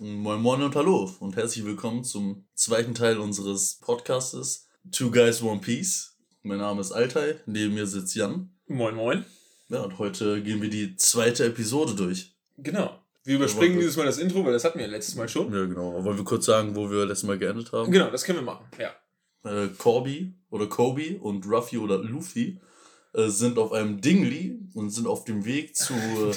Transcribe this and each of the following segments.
Moin Moin und Hallo und herzlich willkommen zum zweiten Teil unseres Podcastes Two Guys One Piece. Mein Name ist Altai, neben mir sitzt Jan. Moin Moin. Ja, und heute gehen wir die zweite Episode durch. Genau. Wir überspringen dieses Mal das Intro, weil das hatten wir letztes Mal schon. Ja, genau. Wollen wir kurz sagen, wo wir letztes Mal geendet haben? Genau, das können wir machen, ja. Äh, Corby oder Kobe und Ruffy oder Luffy äh, sind auf einem Dingli und sind auf dem Weg zu äh,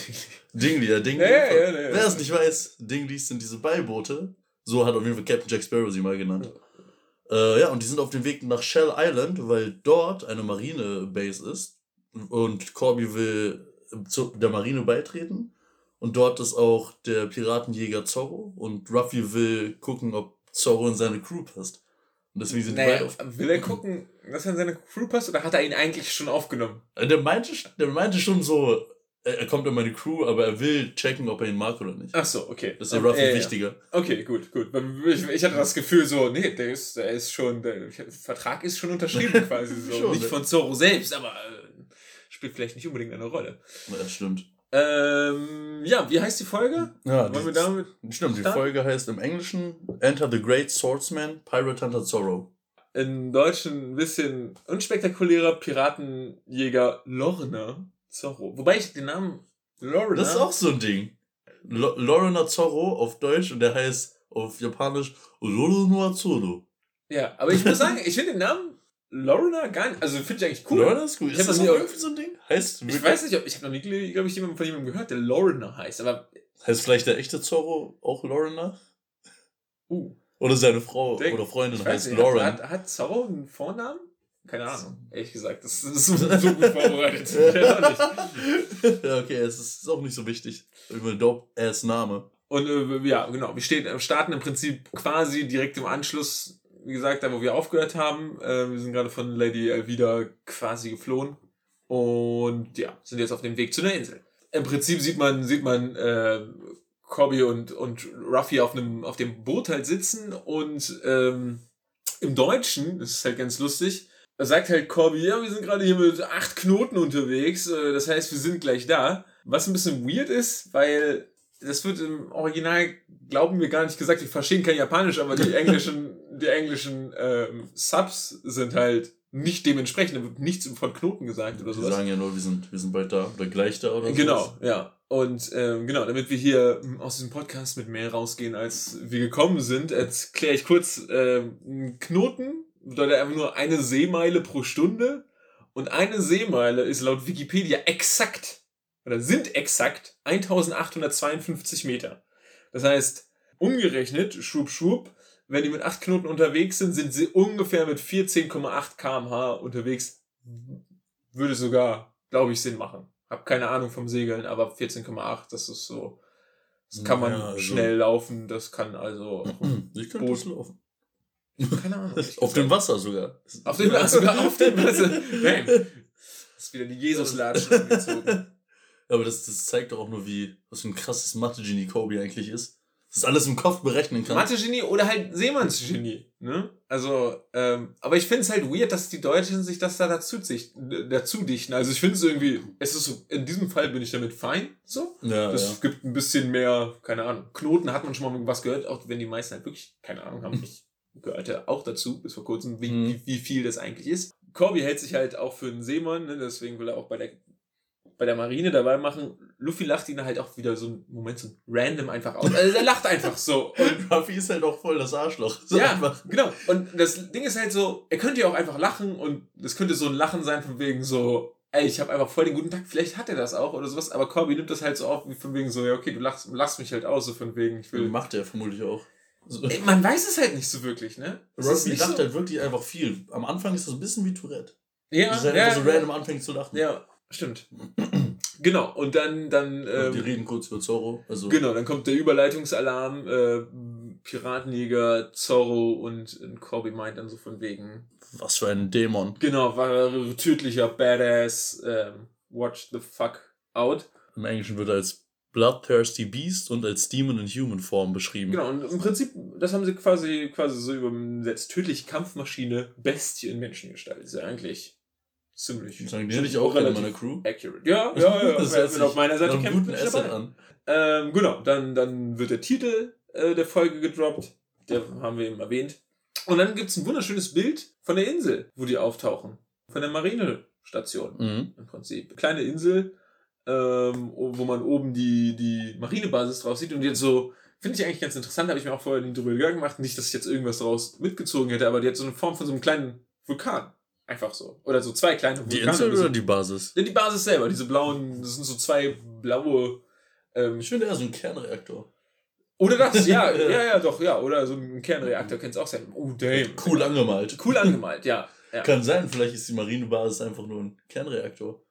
Dingli. Ja, Dingli. Ja, ja, ja, Wer es nicht weiß, Dinglis sind diese Beiboote. So hat auf jeden Fall Captain Jack Sparrow sie mal genannt. Äh, ja, und die sind auf dem Weg nach Shell Island, weil dort eine Marine-Base ist. Und Corby will zu der Marine beitreten. Und dort ist auch der Piratenjäger Zorro. Und Ruffy will gucken, ob Zorro in seine Crew passt. Und deswegen sind Naja, beide will er gucken, dass er in seine Crew passt oder hat er ihn eigentlich schon aufgenommen? Äh, Der meinte, der meinte schon so, er er kommt in meine Crew, aber er will checken, ob er ihn mag oder nicht. Ach so, okay. Das ist der Ruffy ja, ja. wichtiger. Okay, gut, gut. Ich, ich hatte das Gefühl so, nee, der ist, der ist schon, der Vertrag ist schon unterschrieben quasi so. Schon, nicht ne? von Zorro selbst, aber äh, spielt vielleicht nicht unbedingt eine Rolle. Ja, das stimmt. Ähm, ja, wie heißt die Folge? Ja, Wollen wir damit? Stimmt, die starten? Folge heißt im Englischen Enter the Great Swordsman, Pirate Hunter Zorro. Im Deutschen ein bisschen unspektakulärer Piratenjäger Lorna Zorro. Wobei ich den Namen Lorna. Das ist auch so ein Ding. Lo Lorena Zorro auf Deutsch und der heißt auf Japanisch Lorena Zorro. Ja, aber ich muss sagen, ich finde den Namen Lorna gar nicht. Also finde ich eigentlich cool. Lorena ist. Ich Ist das noch irgendwie so ein Ding? Heißt, Ich weiß nicht, ob ich habe noch nie, glaube ich, jemanden von jemandem gehört, der Lorna heißt. Aber heißt vielleicht der echte Zorro auch Lorena? uh, Oder seine Frau Denk- oder Freundin heißt nicht, Lauren. hat, hat, Zorro einen Vornamen? Keine Ahnung. Ehrlich gesagt, das ist so, gut vorbereitet. Ja, okay, es ist, auch nicht so wichtig. Irgendwie ein dope-ass-Name. Und äh, ja, genau, wir stehen, starten im Prinzip quasi direkt im Anschluss, wie gesagt, da wo wir aufgehört haben. Äh, wir sind gerade von Lady Elvira quasi geflohen und ja, sind jetzt auf dem Weg zu einer Insel. Im Prinzip sieht man, sieht man äh, Corby und, und Ruffy auf, einem, auf dem Boot halt sitzen und ähm, im Deutschen, das ist halt ganz lustig, sagt halt Corby, ja, wir sind gerade hier mit acht Knoten unterwegs, äh, das heißt, wir sind gleich da. Was ein bisschen weird ist, weil das wird im Original, glauben wir gar nicht gesagt, wir verstehen kein Japanisch, aber die englischen, die englischen ähm, Subs sind halt nicht dementsprechend, da wird nichts von Knoten gesagt oder Die sowas. sagen ja nur, wir sind, wir sind bald da oder gleich da oder so. Genau, ja. Und ähm, genau, damit wir hier ähm, aus diesem Podcast mit mehr rausgehen, als wir gekommen sind, erkläre ich kurz, ähm, Knoten bedeutet einfach nur eine Seemeile pro Stunde. Und eine Seemeile ist laut Wikipedia exakt, oder sind exakt 1852 Meter. Das heißt, umgerechnet, schwupp, schwupp, wenn die mit 8 Knoten unterwegs sind, sind sie ungefähr mit 14,8 kmh unterwegs. Würde sogar, glaube ich, Sinn machen. Hab keine Ahnung vom Segeln, aber 14,8, das ist so. Das kann man Ja, also- schnell laufen, das kann also. Ich könnte Boot. das laufen. Keine Ahnung. Auf dem Wasser sogar. Auf dem Wasser, sogar auf dem Wasser. Nein. Das ist wieder die Jesus-Latschen angezogen. Aber das, das zeigt doch auch nur, wie, was für ein krasses Mathe-Genie Kobe eigentlich ist. Das alles im Kopf berechnen kann. Mathe-Genie oder halt Seemannsgenie. Ne? Also, ähm, aber ich finde es halt weird, dass die Deutschen sich das da dazu, sich, dazu dichten. Also ich finde es irgendwie, es ist so, in diesem Fall bin ich damit fein. So. Ja, Das ja. gibt ein bisschen mehr, keine Ahnung. Knoten hat man schon mal was gehört, auch wenn die meisten halt wirklich keine Ahnung haben. Ich gehörte auch dazu, bis vor kurzem, wie, Mhm. wie, wie viel das eigentlich ist. Corby hält sich halt auch für einen Seemann, ne? deswegen will er auch bei der, bei der Marine dabei machen. Luffy lacht ihn halt auch wieder so einen Moment so random einfach aus. Also er lacht einfach so. Und Ruffy ist halt auch voll das Arschloch. So ja, einfach. genau. Und das Ding ist halt so, er könnte ja auch einfach lachen und das könnte so ein Lachen sein von wegen so, ey, ich habe einfach voll den guten Tag, vielleicht hat er das auch oder sowas, aber Corby nimmt das halt so auf, wie von wegen so, ja, okay, du lachst, lachst mich halt aus, so von wegen, ich will. Macht er vermutlich auch. So. Ey, man weiß es halt nicht so wirklich, ne? Ruffy lacht so, halt wirklich einfach viel. Am Anfang ist das ein bisschen wie Tourette. ja, ist halt ja, einfach so random anfängt zu lachen. ja, stimmt. genau, und dann, dann, ähm, reden kurz über Zorro. Also, genau, dann kommt der Überleitungsalarm, äh, Piratenjäger, Zorro und, und Corby meint dann so von wegen, was für ein Dämon. Genau, war tödlicher Badass. Ähm, watch the fuck out. Im Englischen wird er als Bloodthirsty Beast und als Demon in Human Form beschrieben. Genau, und im Prinzip, das haben sie quasi, quasi so übersetzt. Tödliche Kampfmaschine, Bestie in Menschengestalt. Ist ja eigentlich ziemlich. Sagen die hätte ich auch gerne meiner Crew. Accurate. Ja, ja, ja. Das hört will auf meiner Seite kämpfen, guten ich dabei. an. Ähm, genau, dann, dann wird der Titel äh, der Folge gedroppt. Der haben wir eben erwähnt. Und dann gibt es ein wunderschönes Bild von der Insel, wo die auftauchen. Von der Marinestation Mhm. im Prinzip. Kleine Insel, ähm, wo man oben die, die Marinebasis drauf sieht. Und jetzt so, finde ich eigentlich ganz interessant, habe ich mir auch vorher nie drüber Gedanken gemacht. Nicht, dass ich jetzt irgendwas daraus mitgezogen hätte, aber die hat so eine Form von so einem kleinen Vulkan. Einfach so. Oder so zwei kleine Die Vulkane. Insel so. oder die Basis? Ja, die Basis selber, diese blauen, das sind so zwei blaue. Ähm, Ich finde eher so ein Kernreaktor. oder das, ja, ja, ja, doch, ja. Oder so ein Kernreaktor könnte es auch sein. Oh, damn. Cool angemalt. Cool angemalt, ja. ja. Kann sein, vielleicht ist die Marinebasis einfach nur ein Kernreaktor.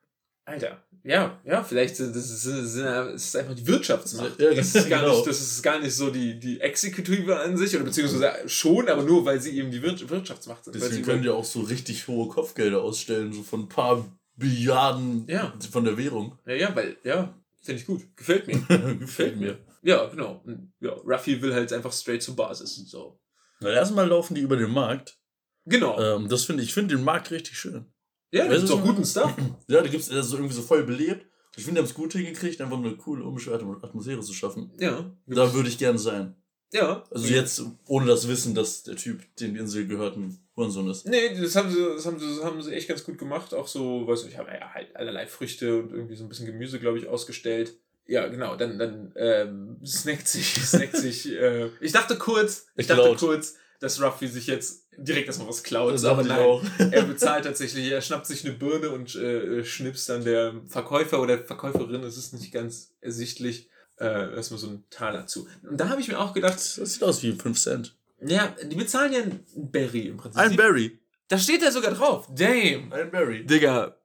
Alter. Ja, ja, vielleicht ist das ist, das ist, einfach die Wirtschaftsmacht. Ja, das, ist gar genau. nicht, das ist gar nicht so die, die Exekutive an sich, oder beziehungsweise schon, aber nur, weil sie eben die Wir Wirtschaftsmacht sind. Deswegen sie können die auch so richtig hohe Kopfgelder ausstellen, so von ein paar Billiarden Ja. von der Währung. ja, ja, weil, ja, finde ich gut. Gefällt mir. Gefällt mir. Ja, genau. Ja, Ruffy will halt einfach straight zur Basis. So. Na, erstmal laufen die über den Markt. Genau. Ähm, das finde ich, ich finde den Markt richtig schön. Ja, das weißt ist du, doch guten Stuff. Ja, da gibt es so irgendwie so voll belebt. Ich finde, die haben es gut hingekriegt, einfach eine coole, unbeschwerte Atmosphäre zu schaffen. Ja. Da würde ich gerne sein. Ja. Also jetzt, ohne das Wissen, dass der Typ, dem die Insel gehört, ein Hurensohn ist. Nee, das haben sie, das haben sie, das haben sie echt ganz gut gemacht. Auch so, weiß nicht, ich habe ja halt allerlei Früchte und irgendwie so ein bisschen Gemüse, glaube ich, ausgestellt. Ja, genau, dann, dann ähm, snackt sich, snackt sich. Äh, ich dachte kurz, ich dachte Geklaut. kurz, dass Ruffy sich jetzt direkt erstmal was klaut. Das aber nein, er bezahlt tatsächlich, er schnappt sich eine Birne und äh, schnipst dann der Verkäufer oder Verkäuferin, es ist nicht ganz ersichtlich, äh, erstmal so einen Taler zu. Und da habe ich mir auch gedacht, Das sieht aus wie 5 Cent. ja, die bezahlen ja einen Berry im Prinzip. Ein Berry. Da steht er sogar drauf. Damn. Ein Berry. Digga,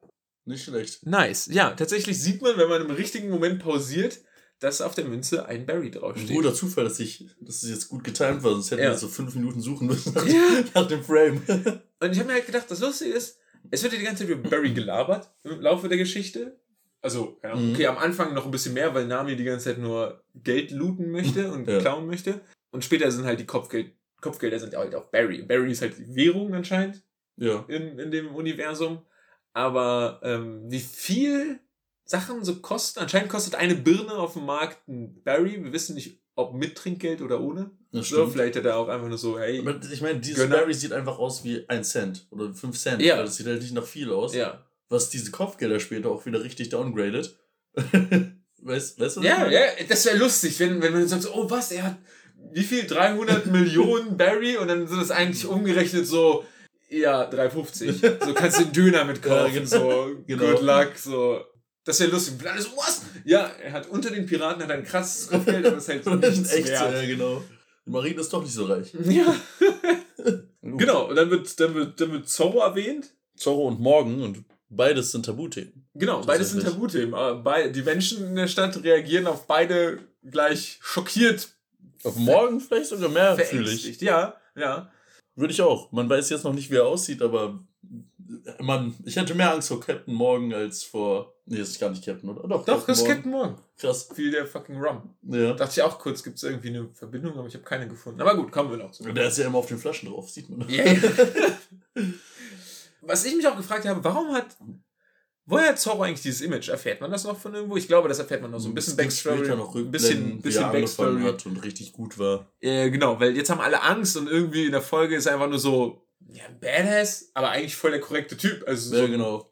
Nicht schlecht. nice. Ja, tatsächlich sieht man, wenn man im richtigen Moment pausiert, dass auf der Münze ein Berry Ein draufsteht. guter Zufall, dass ich, dass es jetzt gut getimt war, sonst hätten Ja. wir so fünf Minuten suchen müssen nach, Ja. nach dem Frame. Und ich habe mir halt gedacht, das Lustige ist, es wird ja die ganze Zeit über Barry gelabert im Laufe der Geschichte. Also, ja, Mhm. okay, am Anfang noch ein bisschen mehr, weil Nami die ganze Zeit nur Geld looten möchte und Ja. klauen möchte. Und später sind halt die Kopfgeld, Kopfgelder sind halt auch Barry. Barry ist halt die Währung anscheinend ja. in, in dem Universum. Aber ähm, wie viel Sachen so kosten, anscheinend kostet eine Birne auf dem Markt ein Barry. Wir wissen nicht, ob mit Trinkgeld oder ohne. Das So, stimmt. vielleicht hat er auch einfach nur so, hey. Aber ich meine, dieses Gönner. Berry sieht einfach aus wie ein Cent oder 5 Cent. Ja. Das sieht halt nicht nach viel aus. Ja. Was diese Kopfgelder später auch wieder richtig downgradet. weißt, weißt du? Ja, ja, das wäre lustig, wenn, wenn man sagt, so, oh was, er hat wie viel? 300 Millionen Barry und dann sind das eigentlich umgerechnet so, ja, 350. So kannst du den Döner mitkaufen, Ja, genau. so, Genau. good luck, so. Das wäre lustig. Und alle so, was? Ja, er hat unter den Piraten hat ein krasses Kopfgeld, aber das ist Das ist nichts echt wert. ja, genau. Die Marine ist doch nicht so reich. Ja. Genau, und dann wird, dann wird, dann wird Zorro erwähnt. Zorro und Morgan und beides sind Tabuthemen. Genau, beides sind. Tabuthemen. aber bei- Die Menschen in der Stadt reagieren auf beide gleich schockiert, Auf Morgan vielleicht sogar mehr fühle ich. Ja, ja. Würde ich auch. Man weiß jetzt noch nicht, wie er aussieht, aber man, ich hätte mehr Angst vor Captain Morgan als vor. Nee, das ist gar nicht Captain, oder? Doch, Doch, das ist. Captain Morgan. Krass. Wie der fucking Rum. Ja. Dachte ich auch kurz, gibt es irgendwie eine Verbindung, aber ich habe keine gefunden. Aber gut, kommen wir noch zu. Der ist ja immer auf den Flaschen drauf, sieht man. Ja. Was ich mich auch gefragt habe, warum hat. Woher hat Zorro eigentlich dieses Image? Erfährt man das noch von irgendwo? Ich glaube, das erfährt man noch so ein bisschen Backstory. Ein bisschen, bisschen Backstory. hat und richtig gut war. Äh, genau, weil jetzt haben alle Angst und irgendwie in der Folge ist einfach nur so, ja, Badass, aber eigentlich voll der korrekte Typ. Also so Ja, ein genau.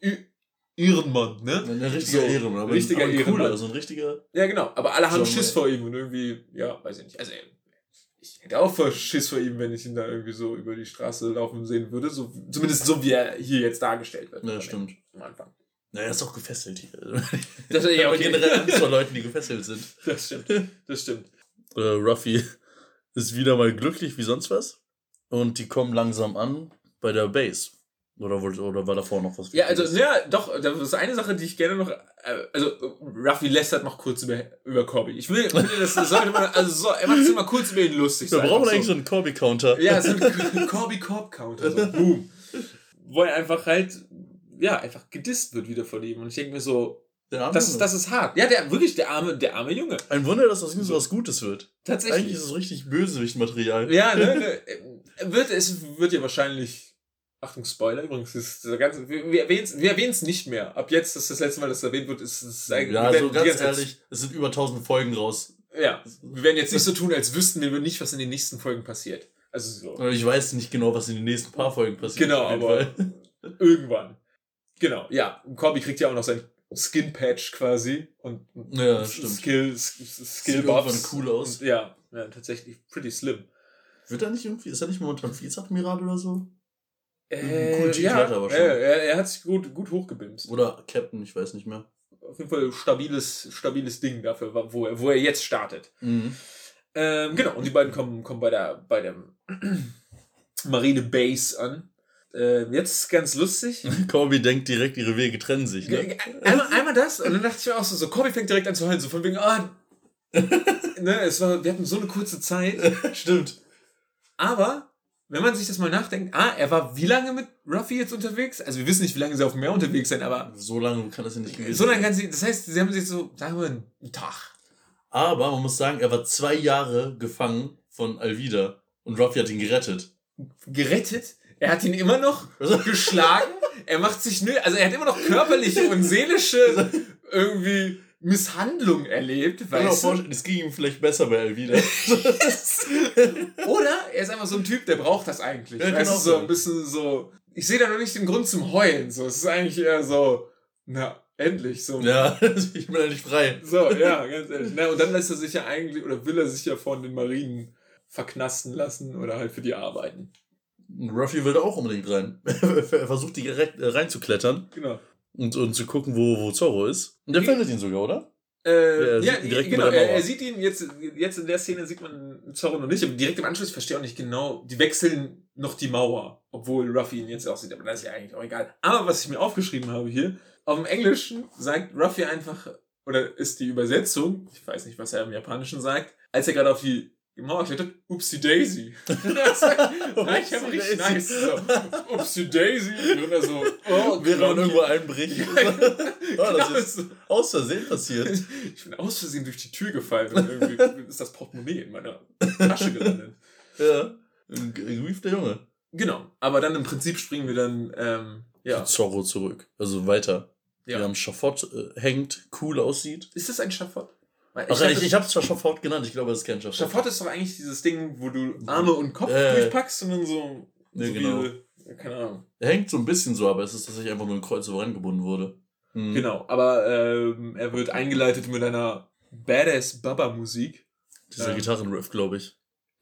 Ehrenmann, ne? Ein richtiger So, Ehrenmann. Aber richtiger aber ein Ehrenmann. cooler, so ein richtiger. Ja, genau. Aber alle haben Schiss vor ihm und irgendwie, ja, weiß ich nicht. Also, ich hätte auch voll Schiss vor ihm, wenn ich ihn da irgendwie so über die Straße laufen sehen würde. So, zumindest so, wie er hier jetzt dargestellt wird. Ja, stimmt. Am Anfang. Naja, er ist auch gefesselt hier. Das, Ich ja, okay. generell Angst vor Leuten, die gefesselt sind. das stimmt. Das stimmt. Äh, Ruffy ist wieder mal glücklich wie sonst was. Und die kommen langsam an bei der Base. Oder, wollte- oder war davor noch was? Ja, also, ja, doch, das ist eine Sache, die ich gerne noch, äh, also, Ruffy lästert noch kurz über, über Corby. Ich will, das sollte man, also, so, er macht es immer kurz über ihn lustig. Wir so brauchen eigentlich so einen Corby-Counter. Ja, so ein Corby Corp Counter, so boom. Wo er einfach halt, ja, einfach gedisst wird wieder von ihm. Und ich denke mir so, das ist, das ist hart. Ja, der, wirklich, der arme, der arme Junge. Ein Wunder, dass aus ihm so was Gutes wird. Tatsächlich. Eigentlich ist es richtig Bösewicht-Material. Ja, ne, ne, wird, es wird ja wahrscheinlich, Achtung, Spoiler übrigens, ist der ganze, wir, wir erwähnen es nicht mehr. Ab jetzt, das ist das letzte Mal, dass es erwähnt wird, ist es eigentlich Ja, wir so werden die ganz ehrlich, es sind über 1000 Folgen raus. Ja, wir werden jetzt nicht so tun, als wüssten wir nicht, was in den nächsten Folgen passiert. Also so. Ich weiß nicht genau, was in den nächsten paar Folgen passiert. Genau, aber irgendwann. Genau, ja. Corby kriegt ja auch noch sein Skin Patch quasi und ja, stimmt. Skill, Skill Buffs. cool aus. Und, ja, ja, tatsächlich pretty slim. Wird er nicht irgendwie, ist er nicht momentan Vizeadmiral oder so? Äh, cool ja, aber schon. Er, er, hat sich gut, gut hochgebimst. Oder Captain, ich weiß nicht mehr. Auf jeden Fall stabiles, stabiles Ding dafür, wo er, wo er jetzt startet. Mhm. Ähm, genau, und die beiden kommen, kommen bei der, bei der Marine Base an. Äh, jetzt ganz lustig. Corby denkt direkt, ihre Wege trennen sich. Ne? Einmal, einmal das, und dann dachte ich mir auch so, so Corby fängt direkt an zu heulen, so von wegen, ah, ne, es war, wir hatten so eine kurze Zeit. Stimmt. Aber, wenn man sich das mal nachdenkt, ah, er war wie lange mit Ruffy jetzt unterwegs? Also wir wissen nicht, wie lange sie auf dem Meer unterwegs sind, aber. So lange kann das ja nicht gewesen sein. So lange kann sie, das heißt, sie haben sich so, sagen wir, einen Tag. Aber man muss sagen, er war zwei Jahre gefangen von Alvida und Ruffy hat ihn gerettet. Gerettet? Er hat ihn immer noch geschlagen. Er macht sich nö, also er hat immer noch körperliche und seelische irgendwie Misshandlung erlebt, weißt du? Es ging ihm vielleicht besser bei Elvira. Oder er ist einfach so ein Typ, der braucht das eigentlich. Ja, weißt du, so ein bisschen so. Ich sehe da noch nicht den Grund zum Heulen. So, es ist eigentlich eher so, na, endlich so. Ja, ich bin endlich frei. So, ja, ganz ehrlich. Na, und dann lässt er sich ja eigentlich, oder will er sich ja von den Marinen verknasten lassen oder halt für die arbeiten. Ruffy will da auch unbedingt rein. er versucht direkt äh, reinzuklettern. Genau und, und zu gucken, wo, wo Zorro ist. Und der findet ihn sogar, oder? Äh, ja, genau, er, er, sieht ihn jetzt, jetzt in der Szene sieht man Zorro noch nicht, aber direkt im Anschluss verstehe ich auch nicht genau, die wechseln noch die Mauer, obwohl Ruffy ihn jetzt auch sieht, aber das ist ja eigentlich auch egal. Aber was ich mir aufgeschrieben habe hier, auf dem Englischen sagt Ruffy einfach, oder ist die Übersetzung, ich weiß nicht, was er im Japanischen sagt, als er gerade auf die Mauer klettert, Upsi Daisy. ich habe richtig nice. So, Upsi Daisy. Und er so, oh, Während man irgendwo einbricht. oh, das genau ist aus Versehen passiert. Ich bin aus Versehen durch die Tür gefallen und irgendwie ist das Portemonnaie in meiner Tasche gelandet. Ja, rief der Junge. Genau, aber dann im Prinzip springen wir dann, ähm, ja. Zu Zorro zurück. Also weiter. Ja. Wir haben Schafott äh, hängt, cool aussieht. Ist das ein Schafott? Weil ich, Ach, ich, ich habe es Schafott genannt, ich glaube, das ist kein Schafott. Schafott ist doch eigentlich dieses Ding, wo du Arme und Kopf äh, durchpackst und dann so. Nee, so genau. Wie, keine Ahnung. Er hängt so ein bisschen so, aber es ist tatsächlich einfach nur ein Kreuz, wo rangebunden wurde. Hm. Genau, aber ähm, er wird eingeleitet mit einer Badass Baba-Musik. Dieser ähm, Gitarrenriff, glaube ich.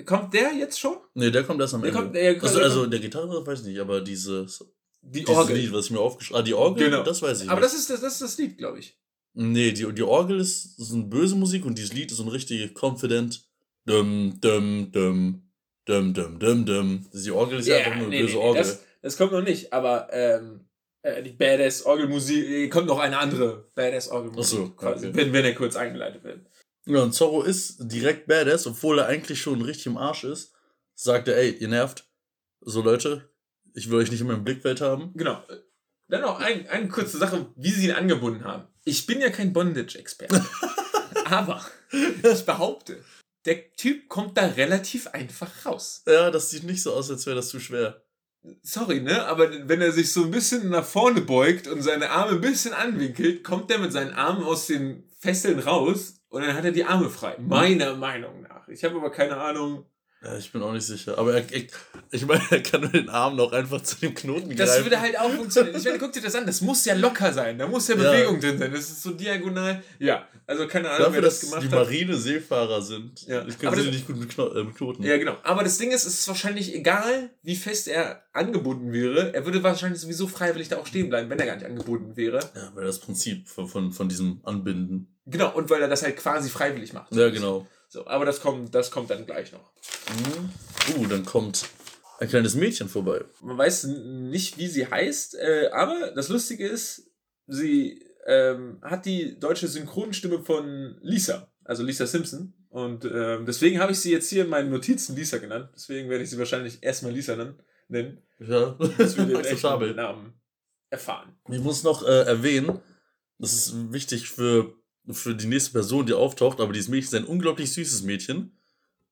Kommt der jetzt schon? Nee, der kommt erst am der Ende. Kommt, der, also, also der Gitarrenriff weiß ich nicht, aber dieses. Die Orgel. Lied, was ich mir aufgeschrieben habe. Ah, die Orgel? Genau. Das weiß ich Aber nicht. das ist das, das ist das Lied, glaube ich. Nee, die, die Orgel ist, ist eine böse Musik und dieses Lied ist so ein richtig confident. Dum, dum, dum, dum, dum, dum, dum. Die Orgel ist ja yeah, einfach nur eine nee, böse nee, Orgel. Das, das, kommt noch nicht, aber ähm, äh, die Badass Orgelmusik, äh, kommt noch eine andere Badass Orgelmusik. Quasi, okay. wenn, wenn er kurz eingeleitet wird. Ja, und Zorro ist direkt Badass, obwohl er eigentlich schon richtig im Arsch ist. Sagt er, ey, ihr nervt. So Leute, ich will euch nicht in meinem Blickfeld haben. Genau. Dann noch ein, eine kurze Sache, wie sie ihn angebunden haben. Ich bin ja kein Bondage-Experte. aber ich behaupte, der Typ kommt da relativ einfach raus. Ja, das sieht nicht so aus, als wäre das zu schwer. Sorry, ne? Aber wenn er sich so ein bisschen nach vorne beugt und seine Arme ein bisschen anwinkelt, kommt er mit seinen Armen aus den Fesseln raus und dann hat er die Arme frei. Meiner Meinung nach. Ich habe aber keine Ahnung, ja, ich bin auch nicht sicher. Aber er, ich, ich meine, er kann nur den Arm noch einfach zu dem Knoten das greifen. Das würde halt auch funktionieren. Ich meine, guck dir das an. Das muss ja locker sein. Da muss ja Bewegung ja. drin sein. Das ist so diagonal. Ja, also keine Ahnung, Dafür, wer das gemacht hat. Die Marine-Seefahrer sind. Ja. Ich kann sie nicht gut mit, Kno äh, mit Knoten. Ja, genau. Aber das Ding ist, es ist wahrscheinlich egal, wie fest er angebunden wäre. Er würde wahrscheinlich sowieso freiwillig da auch stehen bleiben, wenn er gar nicht angebunden wäre. Ja, weil das Prinzip von, von, von diesem Anbinden. Genau, und weil er das halt quasi freiwillig macht. Ja, genau. So, aber das kommt, das kommt dann gleich noch. Uh, dann kommt ein kleines Mädchen vorbei. Man weiß nicht, wie sie heißt, äh, aber das Lustige ist, sie ähm, hat die deutsche Synchronstimme von Lisa, also Lisa Simpson. Und ähm, deswegen habe ich sie jetzt hier in meinen Notizen Lisa genannt. Deswegen werde ich sie wahrscheinlich erstmal Lisa nennen. Ja, bis wir den echten Namen erfahren. Ich muss noch äh, erwähnen, das ist wichtig für für die nächste Person, die auftaucht, aber dieses Mädchen ist ein unglaublich süßes Mädchen,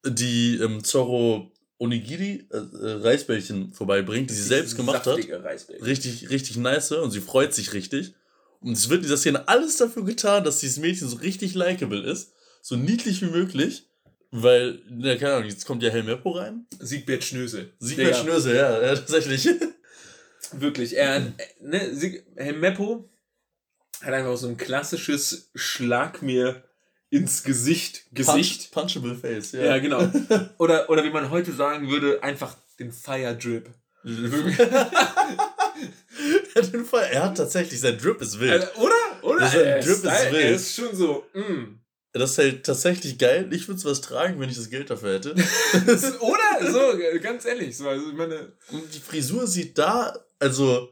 die ähm, Zorro Onigiri, äh, äh Reisbällchen vorbeibringt, die sie selbst gemacht hat. Richtig, richtig nice und sie freut sich richtig. Und es wird in dieser Szene alles dafür getan, dass dieses Mädchen so richtig likable ist. so niedlich wie möglich. Weil, ja, keine Ahnung, jetzt kommt ja Helmeppo rein. Siegbert Schnösel. Siegbert Digga. Schnösel, ja, ja, tatsächlich. Wirklich, er, ne, Sieg, Helmeppo hat einfach so ein klassisches Schlag mir ins Gesicht, Gesicht. Punch, punchable Face, ja. Ja, genau. Oder, oder wie man heute sagen würde, einfach den Fire Drip. Den Fall. Er hat tatsächlich, sein Drip ist wild. Also, oder? Oder? Das ist ein Er Drip ist Style- wild. Er ist schon so, mm. Das ist halt tatsächlich geil. Ich würde was tragen, wenn ich das Geld dafür hätte. Oder? So, ganz ehrlich. So, also ich meine, Und die Frisur sieht da, also,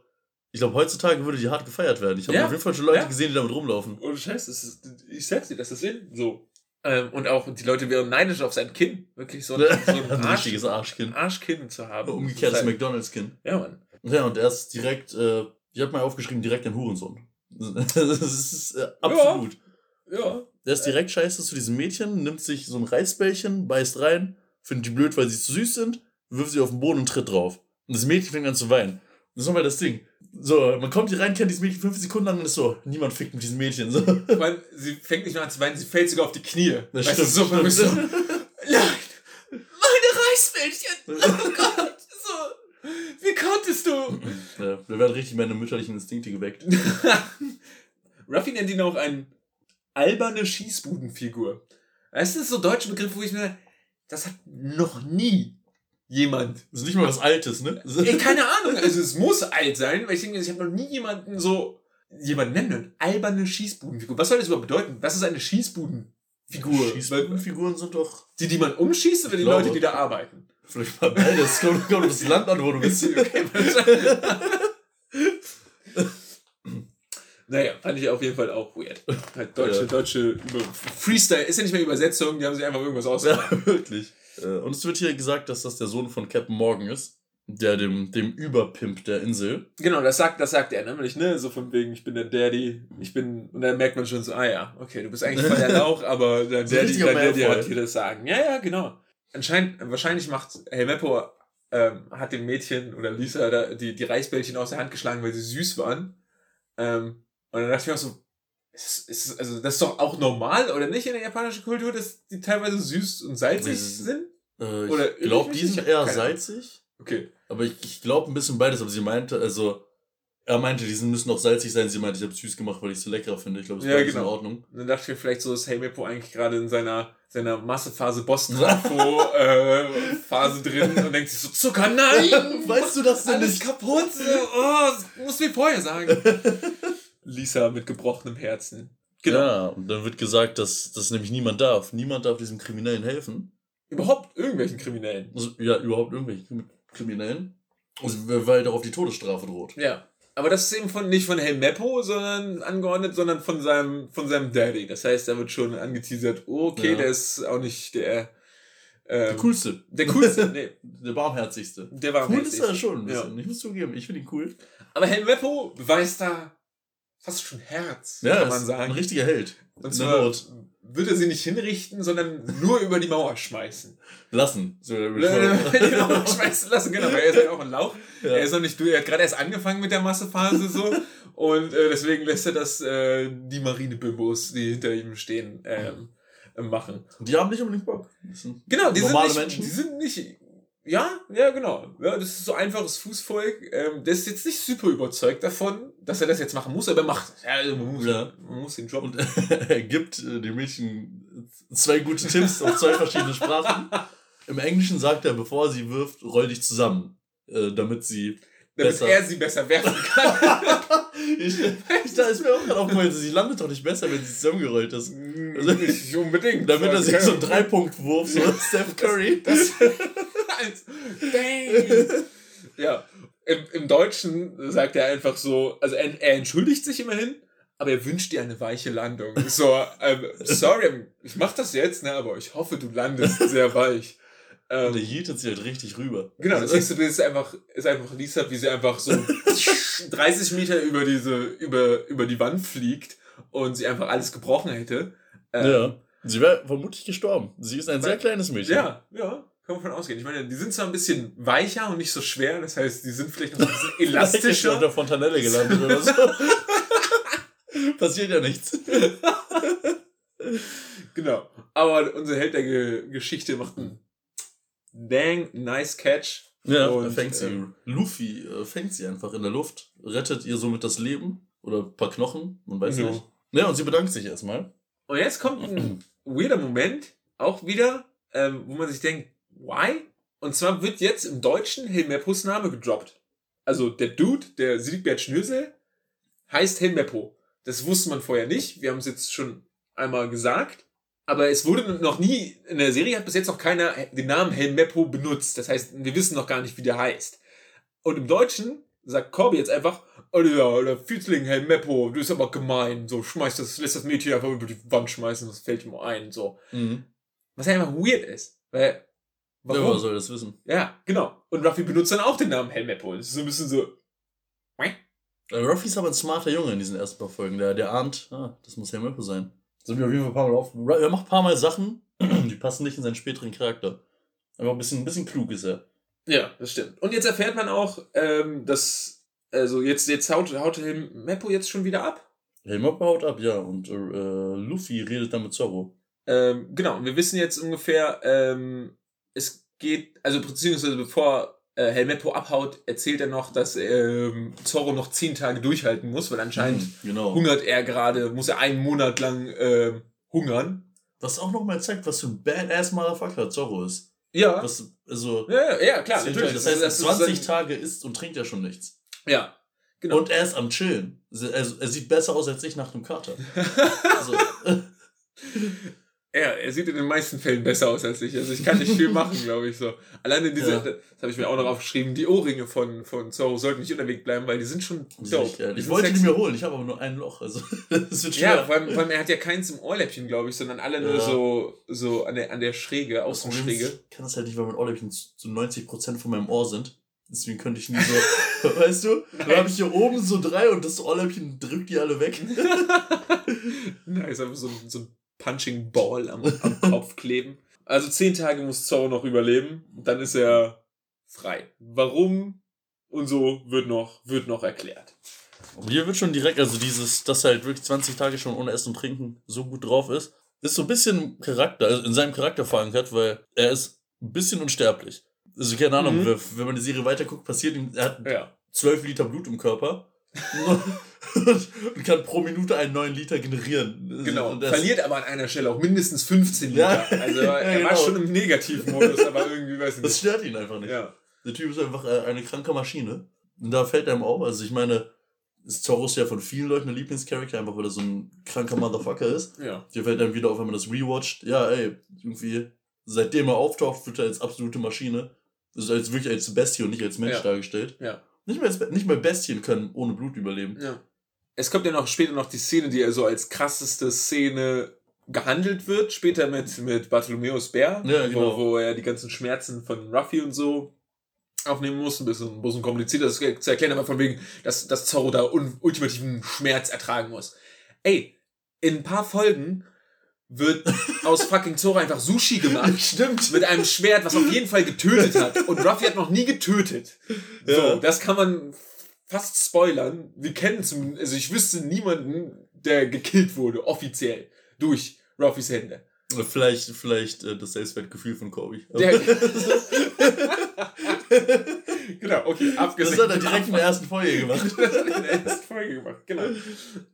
ich glaube, heutzutage würde die hart gefeiert werden. Ich habe Ja, auf jeden Fall schon Leute ja. gesehen, die damit rumlaufen. ohne Scheiß, das ist, ich sag's dir, das ist Sinn. So. Ähm, und auch die Leute wären neidisch auf sein Kinn. Wirklich so ein, so ein, ein Arsch, richtiges Arschkind. Arschkinn zu haben. Umgekehrtes halt- McDonalds-Kind. Ja, Mann. Ja, und er ist direkt, äh, ich habe mal aufgeschrieben, direkt ein Hurensohn. Das ist äh, absolut. Ja. Der ist direkt scheiße zu diesem Mädchen, nimmt sich so ein Reisbällchen, beißt rein, findet die blöd, weil sie zu süß sind, wirft sie auf den Boden und tritt drauf. Und das Mädchen fängt an zu weinen. Das ist nochmal das Ding. So, man kommt hier rein, kennt dieses Mädchen fünf Sekunden lang und ist so, niemand fickt mit diesem Mädchen. So. Weil sie fängt nicht nur an zu weinen, sie fällt sogar auf die Knie. Das weißt du, stimmt, so, man ist so, nein, meine Reisbällchen, oh Gott, so, wie konntest du? Ja, da werden richtig meine mütterlichen Instinkte geweckt. Ruffy nennt ihn auch ein alberne Schießbudenfigur. Das ist so ein deutscher Begriff, wo ich mir, das hat noch nie jemand. Das ist nicht mal was Altes, ne? Ey, keine Ahnung, also es muss alt sein, weil ich denke, ich habe noch nie jemanden so, jemanden nennen. Alberne Schießbudenfigur. Was soll das überhaupt bedeuten? Was ist eine Schießbudenfigur? Schießbudenfiguren sind doch Die, die man umschießt oder die glaube. Leute, die da arbeiten? vielleicht mal beides. Kommt, kommt das Land an, wo du bist. Okay, naja, fand ich auf jeden Fall auch weird. Halt deutsche, Ja. deutsche Über Freestyle ist ja nicht mehr Übersetzung, die haben sich einfach irgendwas ausgedacht. Ja, wirklich. Äh, Und es wird hier gesagt, dass das der Sohn von Captain Morgan ist. Der dem, dem Überpimp der Insel. Genau, das sagt, das sagt er nämlich, ne? So von wegen, ich bin der Daddy, ich bin, und dann merkt man schon so, ah ja, okay, du bist eigentlich voll der Lauch, aber dein So Daddy, dein Daddy hat dir das sagen. Ja, ja, genau. Anscheinend, wahrscheinlich macht Helmeppo, ähm, hat dem Mädchen oder Lisa da, die, die Reisbällchen aus der Hand geschlagen, weil sie süß waren. Ähm, und dann dachte ich mir auch so, ist, ist, also das ist doch auch normal, oder nicht in der japanischen Kultur, dass die teilweise süß und salzig Nee. sind? Äh, Oder ich glaube, die sind Ich eher salzig. Okay. Aber ich, ich glaube ein bisschen beides. Aber sie meinte, also. Er meinte, die müssen auch salzig sein. Sie meinte, ich habe süß gemacht, weil ich es so leckerer finde. Ich glaube, das Ja, genau. in Ordnung. Und dann dachte ich mir, vielleicht so ist Helmeppo eigentlich gerade in seiner, seiner Massephase Boss-Trafo äh, Phase drin und denkt sich so, Zucker, nein! weißt du das denn Alles nicht? kaputt! Oh, das musst du mir vorher sagen. Lisa mit gebrochenem Herzen. Genau. Ja, und dann wird gesagt, dass das nämlich niemand darf. Niemand darf diesem Kriminellen helfen. Überhaupt irgendwelchen Kriminellen. Also, ja, überhaupt irgendwelche Krimi- Kriminellen. Also, weil darauf die Todesstrafe droht. Ja. Aber das ist eben von, nicht von Helmeppo, sondern angeordnet, sondern von seinem, von seinem Daddy. Das heißt, da wird schon angeteasert, okay, Ja. der ist auch nicht der, Der ähm, coolste. der coolste. nee, Der barmherzigste. der war am Cool ist er schon ein Ja. bisschen. Ich muss zugeben, ich finde ihn cool. Aber Helmeppo beweist da fast schon Herz, Ja, kann man sagen. ein richtiger Held. Und zwar er sie nicht hinrichten, sondern nur über die Mauer schmeißen. Lassen. So, Über die Mauer schmeißen lassen, genau, weil er ist halt auch ein Lauch. Ja. Er ist noch nicht, er hat gerade erst angefangen mit der Massephase so. und äh, deswegen lässt er das äh, die Marinebimbos, die hinter ihm stehen, ähm, äh, machen. Die haben nicht unbedingt Bock. Genau, die sind nicht, Menschen? Die sind nicht. Ja, ja, genau. Ja, das ist so einfaches Fußvolk. Ähm, der ist jetzt nicht super überzeugt davon, dass er das jetzt machen muss, aber er macht es. Ja, also man, muss, Ja. man muss den Job. Und er gibt äh, dem Mädchen zwei gute Tipps auf zwei verschiedene Sprachen. Im Englischen sagt er, bevor sie wirft, roll dich zusammen. Äh, damit sie. damit besser. er sie besser werfen kann. ich, ich, da ist mir auch gerade aufgefallen, sie landet doch nicht besser, wenn sie zusammengerollt ist. Also- nicht unbedingt. Damit er sich so einen Dreipunktwurf, so Steph Curry. Das, als, bang. Ja. Im, Im Deutschen sagt er einfach so, also er, er entschuldigt sich immerhin, aber er wünscht dir eine weiche Landung. So, ähm, sorry, ich mach das jetzt, ne, aber ich hoffe, du landest sehr weich. Und er Ähm, hieltet sie halt richtig rüber. genau, das siehst du, das ist einfach, ist einfach Lisa, wie sie einfach so 30 Meter über diese, über, über die Wand fliegt und sie einfach alles gebrochen hätte. Ähm, Ja. Sie wäre vermutlich gestorben. Sie ist ein sehr kleines Mädchen. Ja, ja, kann man von ausgehen. Ich meine, die sind zwar ein bisschen weicher und nicht so schwer, das heißt, die sind vielleicht noch ein bisschen elastischer. unter Fontanelle gelandet oder so. Passiert ja nichts. Genau. Aber unser Held der Ge Geschichte macht einen dang nice Catch. Ja, Und, er fängt sie. ähm, Luffy äh, fängt sie einfach in der Luft, rettet ihr somit das Leben oder ein paar Knochen, man weiß Ja. nicht. Ja, und sie bedankt sich erstmal. Und jetzt kommt ein weirder Moment, auch wieder, ähm, wo man sich denkt, why? Und zwar wird jetzt im Deutschen Helmeppos Name gedroppt. Also der Dude, der Siegbert Schnösel, heißt Helmeppo. Das wusste man vorher nicht. Wir haben es jetzt schon einmal gesagt. Aber es wurde noch nie, in der Serie hat bis jetzt noch keiner den Namen Helmeppo benutzt. Das heißt, wir wissen noch gar nicht, wie der heißt. Und im Deutschen sagt Corby jetzt einfach, oh ja, der Fiesling Helmeppo, du bist aber gemein. So, schmeißt das, lässt das Mädchen einfach über die Wand schmeißen, das fällt ihm ein. So. Mhm. Was einfach weird ist. Weil, Ja, warum? soll das wissen? Ja, genau. Und Ruffy benutzt dann auch den Namen Helmeppo. Das ist so ein bisschen so, Äh, Ruffy ist aber ein smarter Junge in diesen ersten paar Folgen. Der, der ahnt, ah, das muss Helmeppo sein. Sind wir auf jeden Fall ein paar Mal auf. Er macht ein paar Mal Sachen, die passen nicht in seinen späteren Charakter. Aber ein bisschen, ein bisschen klug ist er. Ja, das stimmt. Und jetzt erfährt man auch, ähm, dass, also jetzt, jetzt haut, haut Meppo jetzt schon wieder ab. Helmeppo haut ab, ja. Und äh, Luffy redet dann mit Zorro. Ähm, genau, und wir wissen jetzt ungefähr, ähm, es geht, also beziehungsweise bevor äh, Helmeppo abhaut, erzählt er noch, dass ähm, Zorro noch zehn Tage durchhalten muss, weil anscheinend Mhm, genau. hungert er gerade, muss er einen Monat lang ähm, hungern. Was auch nochmal zeigt, was für ein Badass Motherfucker Zorro ist. Ja. Was, also, ja, ja, klar, natürlich. Das heißt, das ist 20 ein- Tage isst und trinkt er schon nichts. Ja, genau. Und er ist am Chillen. Also, er sieht besser aus als ich nach einem Kater. Also, Ja, er sieht in den meisten Fällen besser aus als ich. Also ich kann nicht viel machen, glaube ich so. Alleine diese, Ja. das habe ich mir auch noch aufgeschrieben, die Ohrringe von, von Zorro sollten nicht unterwegs bleiben, weil die sind schon dope. ich Die ich wollte die sexy. mir holen, ich habe aber nur ein Loch. Also, das wird Ja, schwer. vor allem, vor allem er hat ja keins im Ohrläppchen, glaube ich, sondern alle nur Ja. so, so an der, an der Schräge, ist, Außenschräge. Ich kann das halt nicht, weil mein Ohrläppchen zu zu 90% von meinem Ohr sind. Deswegen könnte ich nie so, weißt du? Dann habe ich hier oben so drei und das Ohrläppchen drückt die alle weg. Nice, einfach so, so ein Punching Ball am, am Kopf kleben. Also zehn Tage muss Zorro noch überleben, dann ist er frei. Warum und so wird noch, wird noch erklärt. Und hier wird schon direkt, also dieses, dass er halt wirklich 20 Tage schon ohne Essen und Trinken so gut drauf ist, ist so ein bisschen Charakter, also in seinem Charakter verankert, weil er ist ein bisschen unsterblich. Also keine Ahnung, Mhm. wenn- man die Serie weiterguckt, passiert ihm, er hat Ja. 12 Liter Blut im Körper und, kann pro Minute einen neuen Liter generieren. Genau, Und das- verliert aber an einer Stelle auch mindestens 15 Ja. Liter. Also Ja, er war genau. schon im Negativmodus, aber irgendwie weiß ich Das nicht. stört ihn einfach nicht. Ja. Der Typ ist einfach äh, eine kranke Maschine. Und da fällt einem auf, also ich meine, ist Zorros ja von vielen Leuten der Lieblingscharakter, einfach weil er so ein kranker Motherfucker ist. Ja. Hier fällt einem wieder auf, wenn man das rewatcht. Ja, ey, irgendwie, seitdem er auftaucht, wird er als absolute Maschine. Also als wirklich als Bestie und nicht als Mensch Ja. dargestellt. Ja. Nicht mal, nicht mal Bestien können ohne Blut überleben. ja. Es kommt ja noch später noch die Szene, die so als krasseste Szene gehandelt wird, später mit, mit Bartholomeus Bär, Ja, genau. wo, wo er die ganzen Schmerzen von Ruffy und so aufnehmen muss. Ein bisschen, ein bisschen kompliziert das zu erklären, aber von wegen, dass, dass Zorro da un, ultimativen Schmerz ertragen muss. Ey, in ein paar Folgen wird aus fucking Zorro einfach Sushi gemacht. Stimmt. mit einem Schwert, was auf jeden Fall getötet hat. Und Ruffy hat noch nie getötet. So, Ja. das kann man fast spoilern. Wir kennen zumindest, also ich wüsste niemanden, der gekillt wurde, offiziell, durch Ruffys Hände. Vielleicht, vielleicht äh, das Selbstwertgefühl von Kobe. Der, genau, okay, das abgesehen. hat er direkt in der ersten Folge gemacht. Das hat er in der ersten Folge gemacht, genau.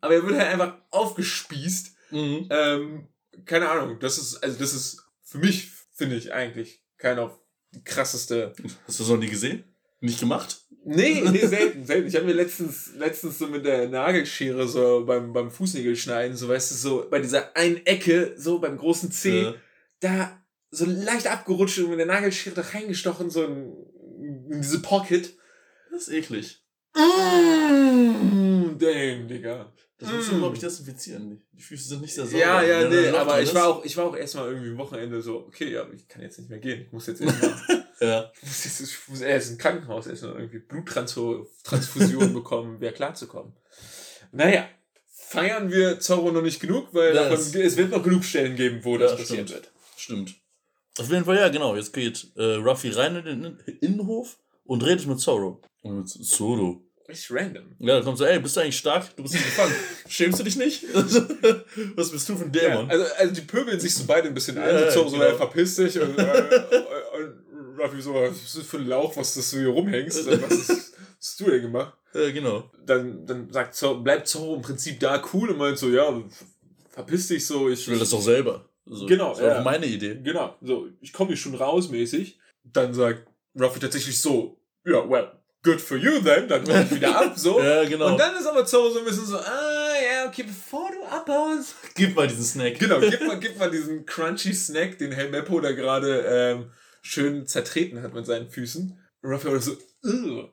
Aber er wird halt einfach aufgespießt. Mhm. Ähm, keine Ahnung, das ist, also das ist für mich, finde ich eigentlich, keine die krasseste Hast du das noch nie gesehen? Nicht gemacht? Nee, nee, selten, selten. Ich habe mir letztens, letztens so mit der Nagelschere so beim, beim Fußnägelschneiden, so weißt du, so bei dieser einen Ecke, so beim großen C, Äh, da so leicht abgerutscht und mit der Nagelschere da reingestochen, so in, in diese Pocket. das ist eklig. Mm, damn, Digga. Das musst du, Mm. glaube ich, desinfizieren. Die- Die Füße sind nicht sehr sauber. Ja, ja, nee, ein aber ich war auch, ich war auch erstmal irgendwie am Wochenende so, okay, ja, ich kann jetzt nicht mehr gehen. Ich muss jetzt erstmal, Ja. ich muss jetzt, ich muss erst im Krankenhaus erstmal irgendwie Bluttransfusion bekommen, wäre klarzukommen. Naja, feiern wir Zorro noch nicht genug, weil Ja, davon, es- es wird noch genug Stellen geben, wo Ja, das passieren stimmt. wird. Stimmt. Auf jeden Fall, ja, genau. Jetzt geht äh, Ruffy rein in den In- Innenhof und redet mit Zoro. Und mit Zoro. Richtig random. Ja, da kommt so, ey, bist du eigentlich stark? Du bist nicht gefangen. Schämst du dich nicht? Was bist du für ein Dämon? Ja, also, also die pöbeln sich so beide ein bisschen an. Ja, so, so, genau. verpiss dich. Und, äh, und Ruffy so, was ist für ein Lauch, was dass du hier rumhängst? Was, ist, hast du denn gemacht? Ja, genau. Dann, dann sagt Zoro, bleibt Zoro im Prinzip da cool und meint so, ja, verpiss dich so. Ich, Ich will das doch selber. Also, Genau, Das war ja. auch meine Idee. Genau, so, ich komme hier schon raus mäßig. Dann sagt Ruffy tatsächlich so, ja, well, good for you then. Dann mach ich wieder ab, so. Ja, genau. Und dann ist aber Zoro so ein bisschen so, ah, ja, okay, bevor du abhaust. Gib mal diesen Snack. Genau, gib mal, gib mal diesen crunchy Snack, den Helmeppo da gerade ähm, schön zertreten hat mit seinen Füßen. War so, "Ugh.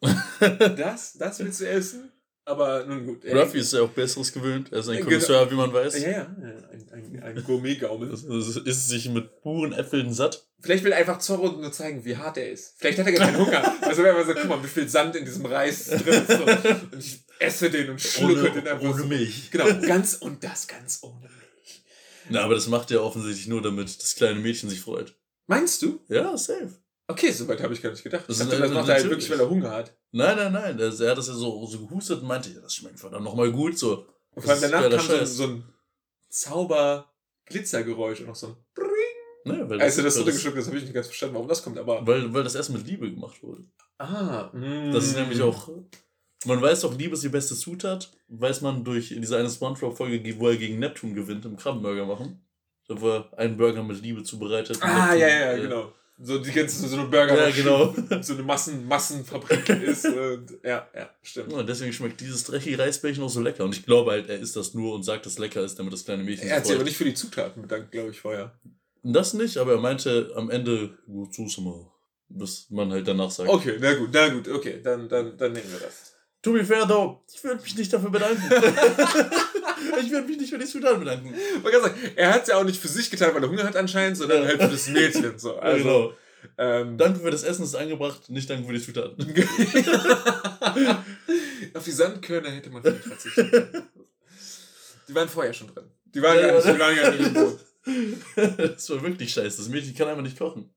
das, das willst du essen? Aber nun gut. ey. Ruffy ist ja auch Besseres gewöhnt. Er ist ein Genau. Kommissar, wie man weiß. Ja, ja, ein, ein, ein Gourmet-Gaumel. Also ist sich mit puren Äpfeln satt. Vielleicht will einfach Zorro nur zeigen, wie hart er ist. Vielleicht hat er gar keinen Hunger. Also wenn man so, guck mal, wie viel Sand in diesem Reis drin ist. Und ich esse den und schlucke den einfach ohne so. Milch. Genau, ganz und das ganz ohne Milch. Na, aber das macht er offensichtlich nur, damit das kleine Mädchen sich freut. Meinst du? Ja, safe. Okay, soweit habe ich gar nicht gedacht. Das ich dachte, das macht er halt wirklich, weil er Hunger hat. Nein, nein, nein. Er, er hat das ja so, so gehustet und meinte, ja, das schmeckt verdammt nochmal gut. So. Und vor allem danach kam so, so ein Zauber-Glitzergeräusch und noch so ein Ne, weil Als du das weil runtergeschluckt hast, habe ich nicht ganz verstanden, warum das kommt, aber. weil, weil das Essen mit Liebe gemacht wurde. Ah, mm. Das ist nämlich auch. Man weiß doch, Liebe ist die beste Zutat. Weiß man durch diese eine Spongebob-Folge, wo er gegen Neptun gewinnt, im Krabbenburger machen. Da wo er einen Burger mit Liebe zubereitet. Ah, Neptun, ja, ja, äh, genau. So die ganze, so eine Burger, Ja, genau. so eine Massen, Massenfabrik ist. Und, ja, ja, stimmt. Und deswegen schmeckt dieses dreckige Reisbällchen auch so lecker. Und ich glaube halt, er isst das nur und sagt, dass es lecker ist, damit das kleine Mädchen Er hat sich aber nicht für die Zutaten bedankt, glaube ich, vorher. Das nicht, aber er meinte am Ende, gut, mal. Bis man halt danach sagt. Okay, na gut, na gut, okay, dann, dann, dann nehmen wir das. To be fair, though, ich würde mich nicht dafür bedanken. ich würde mich nicht für die Zutaten bedanken. Man kann sagen, er hat es ja auch nicht für sich getan, weil er Hunger hat anscheinend, sondern Ja. halt für das Mädchen. So. Ja, Also, genau. ähm, Danke für das Essen, das ist angebracht, nicht danke für die Zutaten. Auf die Sandkörner hätte man vielleicht verzichten können. Die waren vorher schon drin. Die waren, Ja, gar, nicht, die waren gar nicht im Boot. das war wirklich scheiße. Das Mädchen kann einfach nicht kochen.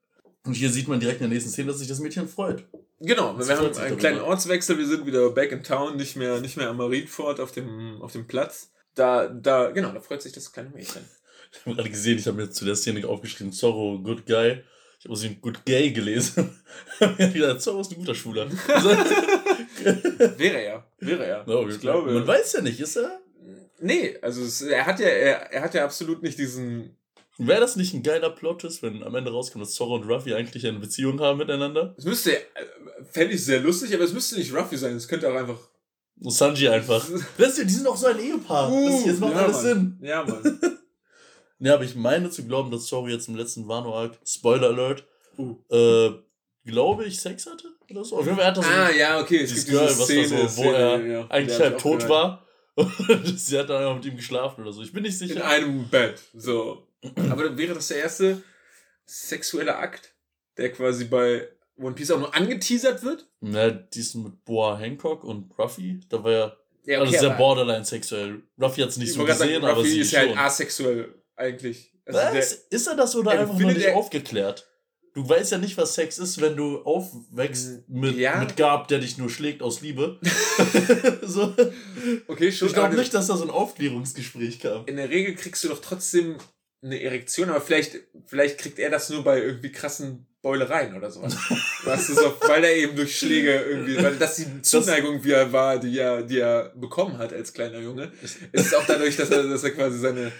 Und hier sieht man direkt in der nächsten Szene, dass sich das Mädchen freut. Genau, Das wir haben einen darüber. kleinen Ortswechsel. Wir sind wieder back in town, nicht mehr, nicht mehr am Marienfort auf dem, auf dem Platz. Da, da, genau, da freut sich das kleine Mädchen. Ich habe gerade gesehen, ich habe mir zu der Szene aufgeschrieben, Zorro, good guy. Ich habe aus ihm good gay gelesen. Habe gedacht, Zorro ist ein guter Schwuler. Wäre er, wäre er. No, ich glaube. Man weiß ja nicht, ist er? Nee, also es, er hat ja, er, er hat ja absolut nicht diesen. Wäre das nicht ein geiler Plot ist, wenn am Ende rauskommt, dass Zorro und Ruffy eigentlich eine Beziehung haben miteinander? Es müsste, äh, fände ich sehr lustig, aber es müsste nicht Ruffy sein. Es könnte auch einfach. Sanji einfach. Das, die sind auch so ein Ehepaar. das, jetzt macht Uh, ja, alles Mann. Sinn. Ja, Mann. Ja, aber ich meine zu glauben, dass Zorro jetzt im letzten Wano-Arc, Spoiler Alert, Uh. äh, glaube ich, Sex hatte? Oder so? Auf jeden Fall hat er so ah, ja, okay. Es gibt Girl, diese was Szene, so, wo Szene, er ja, eigentlich halb tot gehört. war. Und sie hat dann einfach mit ihm geschlafen oder so. Ich bin nicht In sicher. einem Bett. So. Aber dann wäre das der erste sexuelle Akt, der quasi bei One Piece auch nur angeteasert wird? Na, diesen mit Boa Hancock und Ruffy, da war ja Ja, alles sehr borderline sexuell. Ruffy hat es nicht ich so gesehen, sagen, aber Ruffy sie ist ja halt asexuell eigentlich. Also? Ist er das oder einfach nur nicht aufgeklärt? Du weißt ja nicht, was Sex ist, wenn du aufwächst mit, Mm, Ja. mit Gab, der dich nur schlägt aus Liebe. so. okay, schon. Ich glaube nicht, dass da so ein Aufklärungsgespräch kam. In der Regel kriegst du doch trotzdem eine Erektion, aber vielleicht, vielleicht kriegt er das nur bei irgendwie krassen Beulereien oder sowas. weißt du, so, weil er eben durch Schläge irgendwie, weil das die Zuneigung, wie er war, die er, die er bekommen hat als kleiner Junge, ist es auch dadurch, dass er, dass er quasi seine,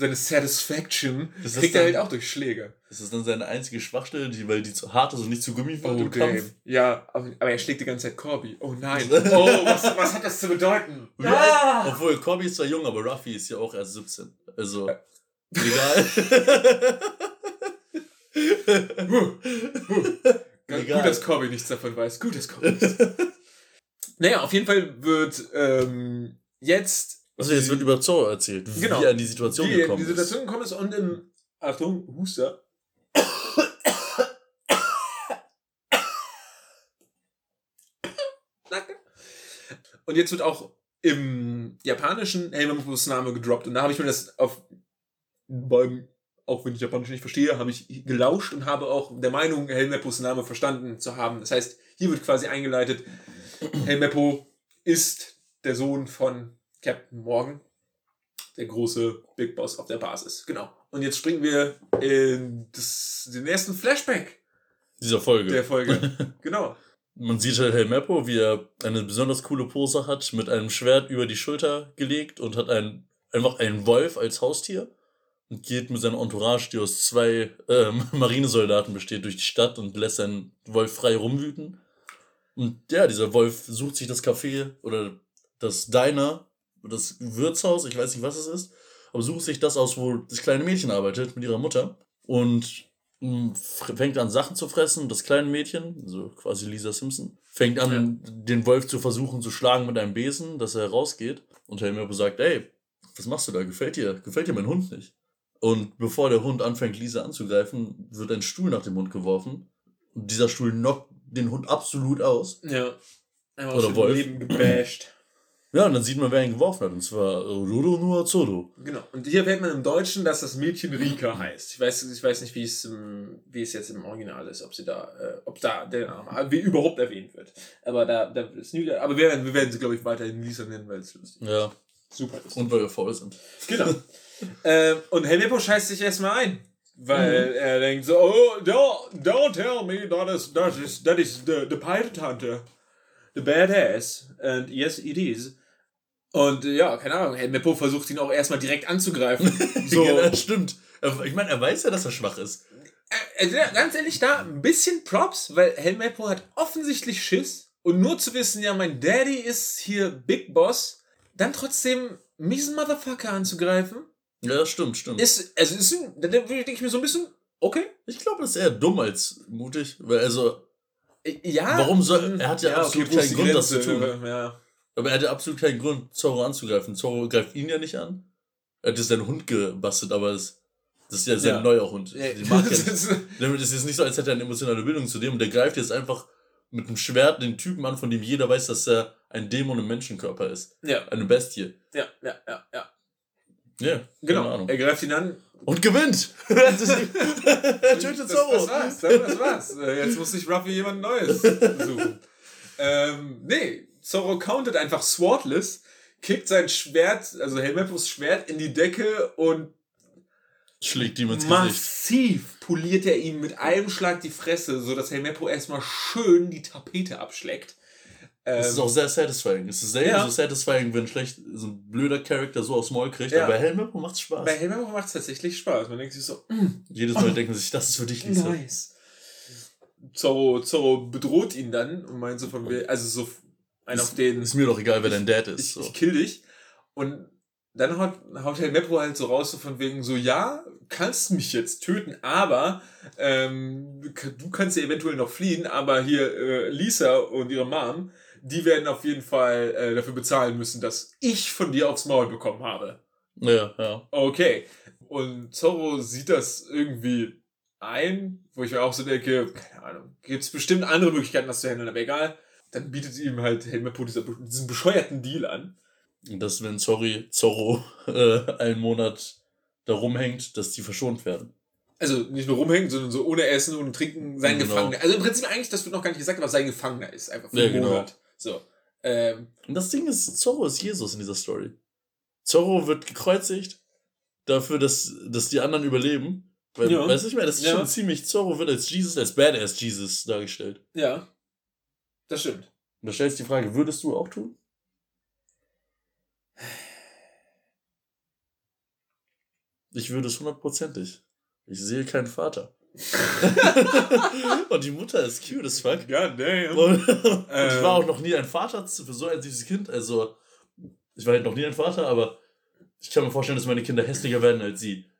seine Satisfaction Das kriegt er dann- halt auch durch Schläge. Das ist dann seine einzige Schwachstelle, die, weil die zu hart ist und nicht zu gummifort Oh, im Kampf. Ja, aber, aber er schlägt die ganze Zeit Corby. Oh nein. Oh, was, was hat das zu bedeuten? Ja. Obwohl, Corby ist zwar jung, aber Ruffy ist ja auch erst 17. Also, egal. Gut, Egal. dass Corby nichts davon weiß. Gut, dass Corby nichts Naja, auf jeden Fall wird ähm, jetzt. Also, jetzt wird über Zorro erzählt, Genau. wie er in die Situation wie in gekommen die Situation gekommen ist und im. Achtung, Huster. Danke. Und jetzt wird auch im japanischen Helmepus Name gedroppt. Und da habe ich mir das auf beim, auch wenn ich Japanisch nicht verstehe, habe ich gelauscht und habe auch der Meinung, Helmepus Name verstanden zu haben. Das heißt, hier wird quasi eingeleitet, Helmeppo ist der Sohn von Captain Morgan, der große Big Boss auf der Basis. Genau. Und jetzt springen wir in das, den ersten Flashback Dieser Folge. der Folge. genau. Man sieht halt Helmeppo, wie er eine besonders coole Pose hat, mit einem Schwert über die Schulter gelegt und hat ein, einfach einen Wolf als Haustier und geht mit seiner Entourage, die aus zwei ähm, Marinesoldaten besteht, durch die Stadt und lässt seinen Wolf frei rumwüten. Und ja, dieser Wolf sucht sich das Café oder das Diner, das Wirtshaus, ich weiß nicht, was es ist, aber sucht sich das aus, wo das kleine Mädchen arbeitet mit ihrer Mutter und f- fängt an, Sachen zu fressen. Das kleine Mädchen, so quasi Lisa Simpson, fängt an, den Wolf zu versuchen zu schlagen mit einem Besen, dass er rausgeht. Und Helmeppo sagt, ey, was machst du da? Gefällt dir? Gefällt dir mein Hund nicht? Und bevor der Hund anfängt, Lisa anzugreifen, wird ein Stuhl nach dem Hund geworfen. Und dieser Stuhl knockt den Hund absolut aus. Ja. Einmal Oder Wolf. Leben gebasht. Ja, und dann sieht man, wer ihn geworfen hat. Und zwar Roro Nuazoro. Genau. Und hier erfährt man im Deutschen, dass das Mädchen Rika heißt. Ich weiß, ich weiß nicht, wie es, wie es jetzt im Original ist, ob sie da, äh, ob da der Name wie überhaupt erwähnt wird. Aber da, da ist nie, aber wir werden, wir werden sie, glaube ich, weiterhin Lisa nennen, weil es lustig Ja, super ist. und weil wir faul sind. Genau. ähm, und Helmeppo scheißt sich erstmal ein. Weil Mhm. er denkt so, oh, don't, don't tell me that is, that is, that is the, the pirate hunter. The badass. And yes, it is. Und äh, ja, keine Ahnung, Helmeppo versucht ihn auch erstmal direkt anzugreifen. So, ja, das stimmt. Ich meine, er weiß ja, dass er schwach ist. Also, ja, ganz ehrlich, da ein bisschen Props, weil Helmeppo hat offensichtlich Schiss. Und nur zu wissen, ja, mein Daddy ist hier Big Boss, dann trotzdem miesen Motherfucker anzugreifen, Ja, das stimmt, stimmt. ist, also ist, da denke ich mir so ein bisschen, okay. Ich glaube, das ist eher dumm als mutig. Weil, also, Ja. Warum soll- er hat ja absolut wo ist keinen Grund, das Grenze? zu tun. Ja. Aber er hatte absolut keinen Grund, Zorro anzugreifen. Zorro greift ihn ja nicht an. Er hat jetzt seinen Hund gebastelt, aber es, das ist ja sein Ja. neuer Hund. Ja, Den mag das Damit ist es nicht so, als hätte er eine emotionale Bindung zu dem. Und der greift jetzt einfach mit einem Schwert den Typen an, von dem jeder weiß, dass er ein Dämon im Menschenkörper ist. ja, Eine Bestie. ja, ja, ja, ja. Ja, keine Genau. Ahnung. Er greift ihn an. Und gewinnt! er tötet Das, Zorro! das war's. Das war's. Äh, Jetzt muss sich Ruffy jemand Neues suchen. ähm, nee, Zorro countet einfach swordless, kickt sein Schwert, also Helmeppos Schwert in die Decke und Schlägt ihm ins Gesicht. massiv poliert er ihm mit einem Schlag die Fresse, sodass Helmeppo erstmal schön die Tapete abschlägt. Das Ähm, ist auch sehr satisfying. Es ist selten Ja. so satisfying, wenn schlecht so ein blöder Charakter so aufs Maul kriegt. Ja. Aber bei Helmeppo macht's Spaß. bei Helmeppo macht es tatsächlich Spaß. Man denkt sich so, mm, Jedes Mal denken sie sich, das ist für dich, Lisa. Nice. Zorro, Zorro bedroht ihn dann und meint so von mir, also so ein auf den, Ist mir doch egal, wer dein Dad ist. ich, So. ich kill dich. Und dann haut, haut Herr Meppo halt so raus, so von wegen so, ja, kannst mich jetzt töten, aber ähm, du kannst ja eventuell noch fliehen, aber hier äh, Lisa und ihre Mom, die werden auf jeden Fall äh, dafür bezahlen müssen, dass ich von dir aufs Maul bekommen habe. Ja, ja. Okay. Und Zorro sieht das irgendwie ein, wo ich mir auch so denke, keine Ahnung, gibt es bestimmt andere Möglichkeiten, das zu handeln, aber egal. Dann bietet ihm halt Helmeppo dieser, diesen bescheuerten Deal an. Und dass, wenn sorry, Zorro äh, einen Monat da rumhängt, dass die verschont werden. Also nicht nur rumhängen, sondern so ohne Essen, ohne Trinken, sein Genau. Gefangener. Also im Prinzip eigentlich, das wird noch gar nicht gesagt, aber sein Gefangener ist einfach für Ja, einen genau. Monat. So. Ähm, Und das Ding ist, Zorro ist Jesus in dieser Story. Zorro wird gekreuzigt dafür, dass, dass die anderen überleben. Weil, Ja. weißt du, ich meine, das ist Ja. schon ziemlich, Zorro wird als Jesus, als Badass Jesus dargestellt. ja. Das stimmt. Und da stellst du die Frage, würdest du auch tun? Ich würde es hundertprozentig. Ich sehe keinen Vater. und die Mutter ist cute as fuck. God damn. Und, und ich Ähm. war auch noch nie ein Vater für so ein süßes Kind. Also, ich war halt noch nie ein Vater, aber ich kann mir vorstellen, dass meine Kinder hässlicher werden als sie.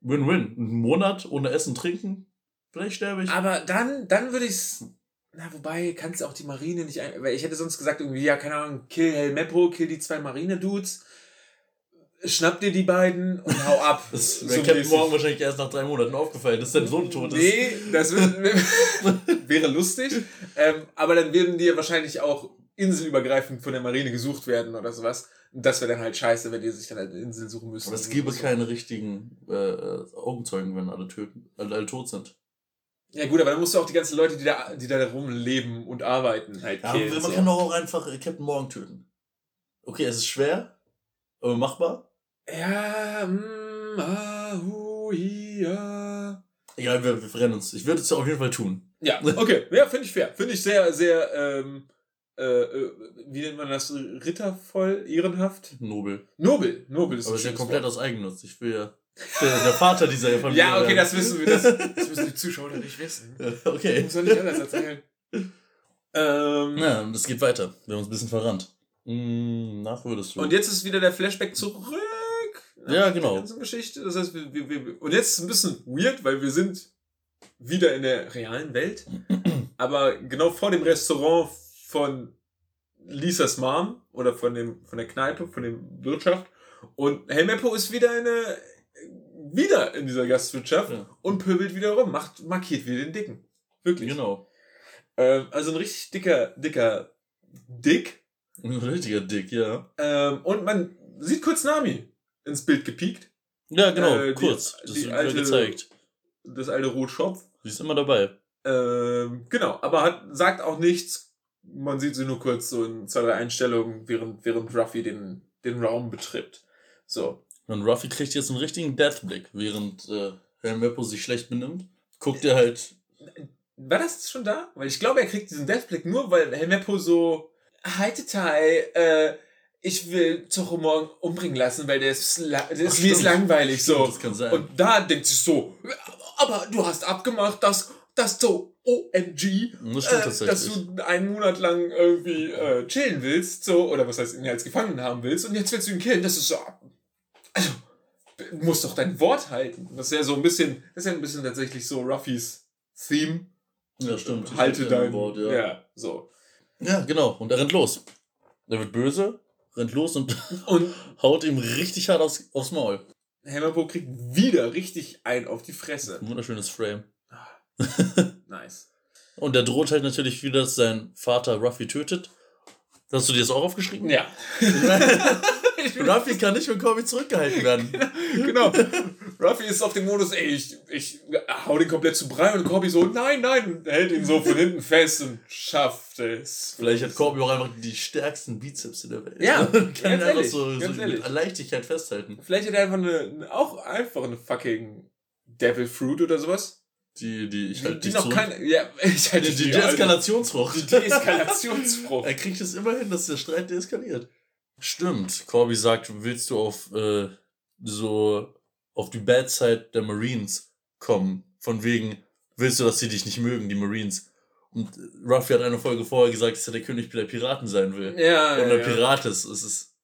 Win-win. Einen Monat ohne Essen, Trinken. Vielleicht sterbe ich. Aber dann, dann würde ich's. Na, wobei, kannst du auch die Marine nicht ein. Weil ich hätte sonst gesagt, irgendwie, ja, keine Ahnung, kill Helmeppo, kill die zwei Marine-Dudes, schnapp dir die beiden und hau ab. Das So wäre Captain mäßig. Morgan wahrscheinlich erst nach drei Monaten aufgefallen, dass dein Sohn tot ist. Nee, das wär- wäre lustig. Ähm, aber dann würden die wahrscheinlich auch inselübergreifend von der Marine gesucht werden oder sowas. Und das wäre dann halt scheiße, wenn die sich dann halt eine Insel suchen müssen. Aber es gäbe So. keine richtigen äh, Augenzeugen, wenn alle töten, alle, alle tot sind. Ja gut, aber dann musst du auch die ganzen Leute, die da, die da rumleben und arbeiten, halt Ja, killen. man so. kann doch auch einfach äh, Captain Morgan töten. Okay, es ist schwer, aber machbar. Ja, mm, ah, hu, hi, ja. Egal, wir, wir verrennen uns. Ich würde es auf jeden Fall tun. Ja, okay. Ja, finde ich fair. Finde ich sehr, sehr, ähm, äh, äh, wie nennt man das? Rittervoll, ehrenhaft? Nobel. Nobel. Nobel ist Aber ist ja komplett Wort. aus Eigennutz. Ich will ja der, der Vater dieser Familie. Ja, okay, das wissen wir. Das, das müssen die Zuschauer nicht wissen. okay. Muss soll ich alles erzählen? ähm, Ja, es geht weiter. Wir haben uns ein bisschen verrannt. Hm, nach würdest du. Und jetzt ist wieder der Flashback zurück. Ja, genau. Der ganzen Geschichte. Das heißt, wir, wir, wir, und jetzt ist es ein bisschen weird, weil wir sind wieder in der realen Welt. aber genau vor dem Restaurant von Lisas Mom oder von, dem, von der Kneipe, von der Wirtschaft. Und Helmeppo ist wieder in der, wieder in dieser Gastwirtschaft Ja. und pöbelt wieder rum, macht, markiert wieder den Dicken. Wirklich. Genau. Ähm, also ein richtig dicker, dicker Dick. Ein richtiger Dick, ja. Ähm, und man sieht kurz Nami ins Bild gepiekt. Ja, genau, Äh, die- kurz. das die alte- gezeigt. Das alte Rotschopf. Sie ist immer dabei. Ähm, genau, aber hat, sagt auch nichts. Man sieht sie nur kurz so in zwei, drei Einstellungen, während, während Ruffy den, den Raum betritt. So. Und Ruffy kriegt jetzt einen richtigen Deathblick, während äh, Helmeppo sich schlecht benimmt. Guckt er halt. War das schon da? Weil ich glaube, er kriegt diesen Deathblick nur, weil Helmeppo so, Heitetai, äh, ich will Zorro morgen umbringen lassen, weil der ist, der ist, Ach, mir ist stimmt. langweilig, so. Das kann sein. Und da denkt sie so, aber du hast abgemacht, dass, dass so OMG, das stimmt äh, dass du einen Monat lang irgendwie äh, chillen willst, so, oder was heißt, ihn als Gefangenen haben willst, und jetzt willst du ihn killen, das ist so, also, du musst doch dein Wort halten. Das ist ja so ein bisschen, das ist ja ein bisschen tatsächlich so Ruffys Theme. Ja, stimmt. Halte dein Wort, ja. ja. so. ja, genau. Und er rennt los. Er wird böse, rennt los und Und haut ihm richtig hart aufs, aufs Maul. Hammerbo kriegt wieder richtig ein auf die Fresse. Ein wunderschönes Frame. Nice. Und er droht halt natürlich wieder, dass sein Vater Ruffy tötet. Hast du dir das auch aufgeschrieben? Ja. Ruffy kann nicht von Kobe zurückgehalten werden. genau. Ruffy ist auf dem Modus, ey, ich, ich hau den komplett zu Brei und Corby so, nein, nein, hält ihn so von hinten fest und schafft es. Vielleicht hat Kobe auch einfach die stärksten Bizeps in der Welt. Ja, kann ihn ganz einfach ehrlich, so, ganz so ehrlich. mit Leichtigkeit festhalten. Vielleicht hat er einfach eine, auch einfach eine fucking Devil Fruit oder sowas. Die, die, ich Die, halt die nicht noch zurück. keine, ja, ich halte Die, die, die, die Eskalationsfrucht. Die Deeskalationsfrucht. Er kriegt es immer hin, dass der Streit deeskaliert. Stimmt. Corby sagt, willst du auf äh, so auf die Bad Side der Marines kommen? Von wegen, willst du, dass sie dich nicht mögen, die Marines? Und Ruffy hat eine Folge vorher gesagt, dass er der König der Piraten sein will. Ja, Und der ja. Pirat ist. Es ist.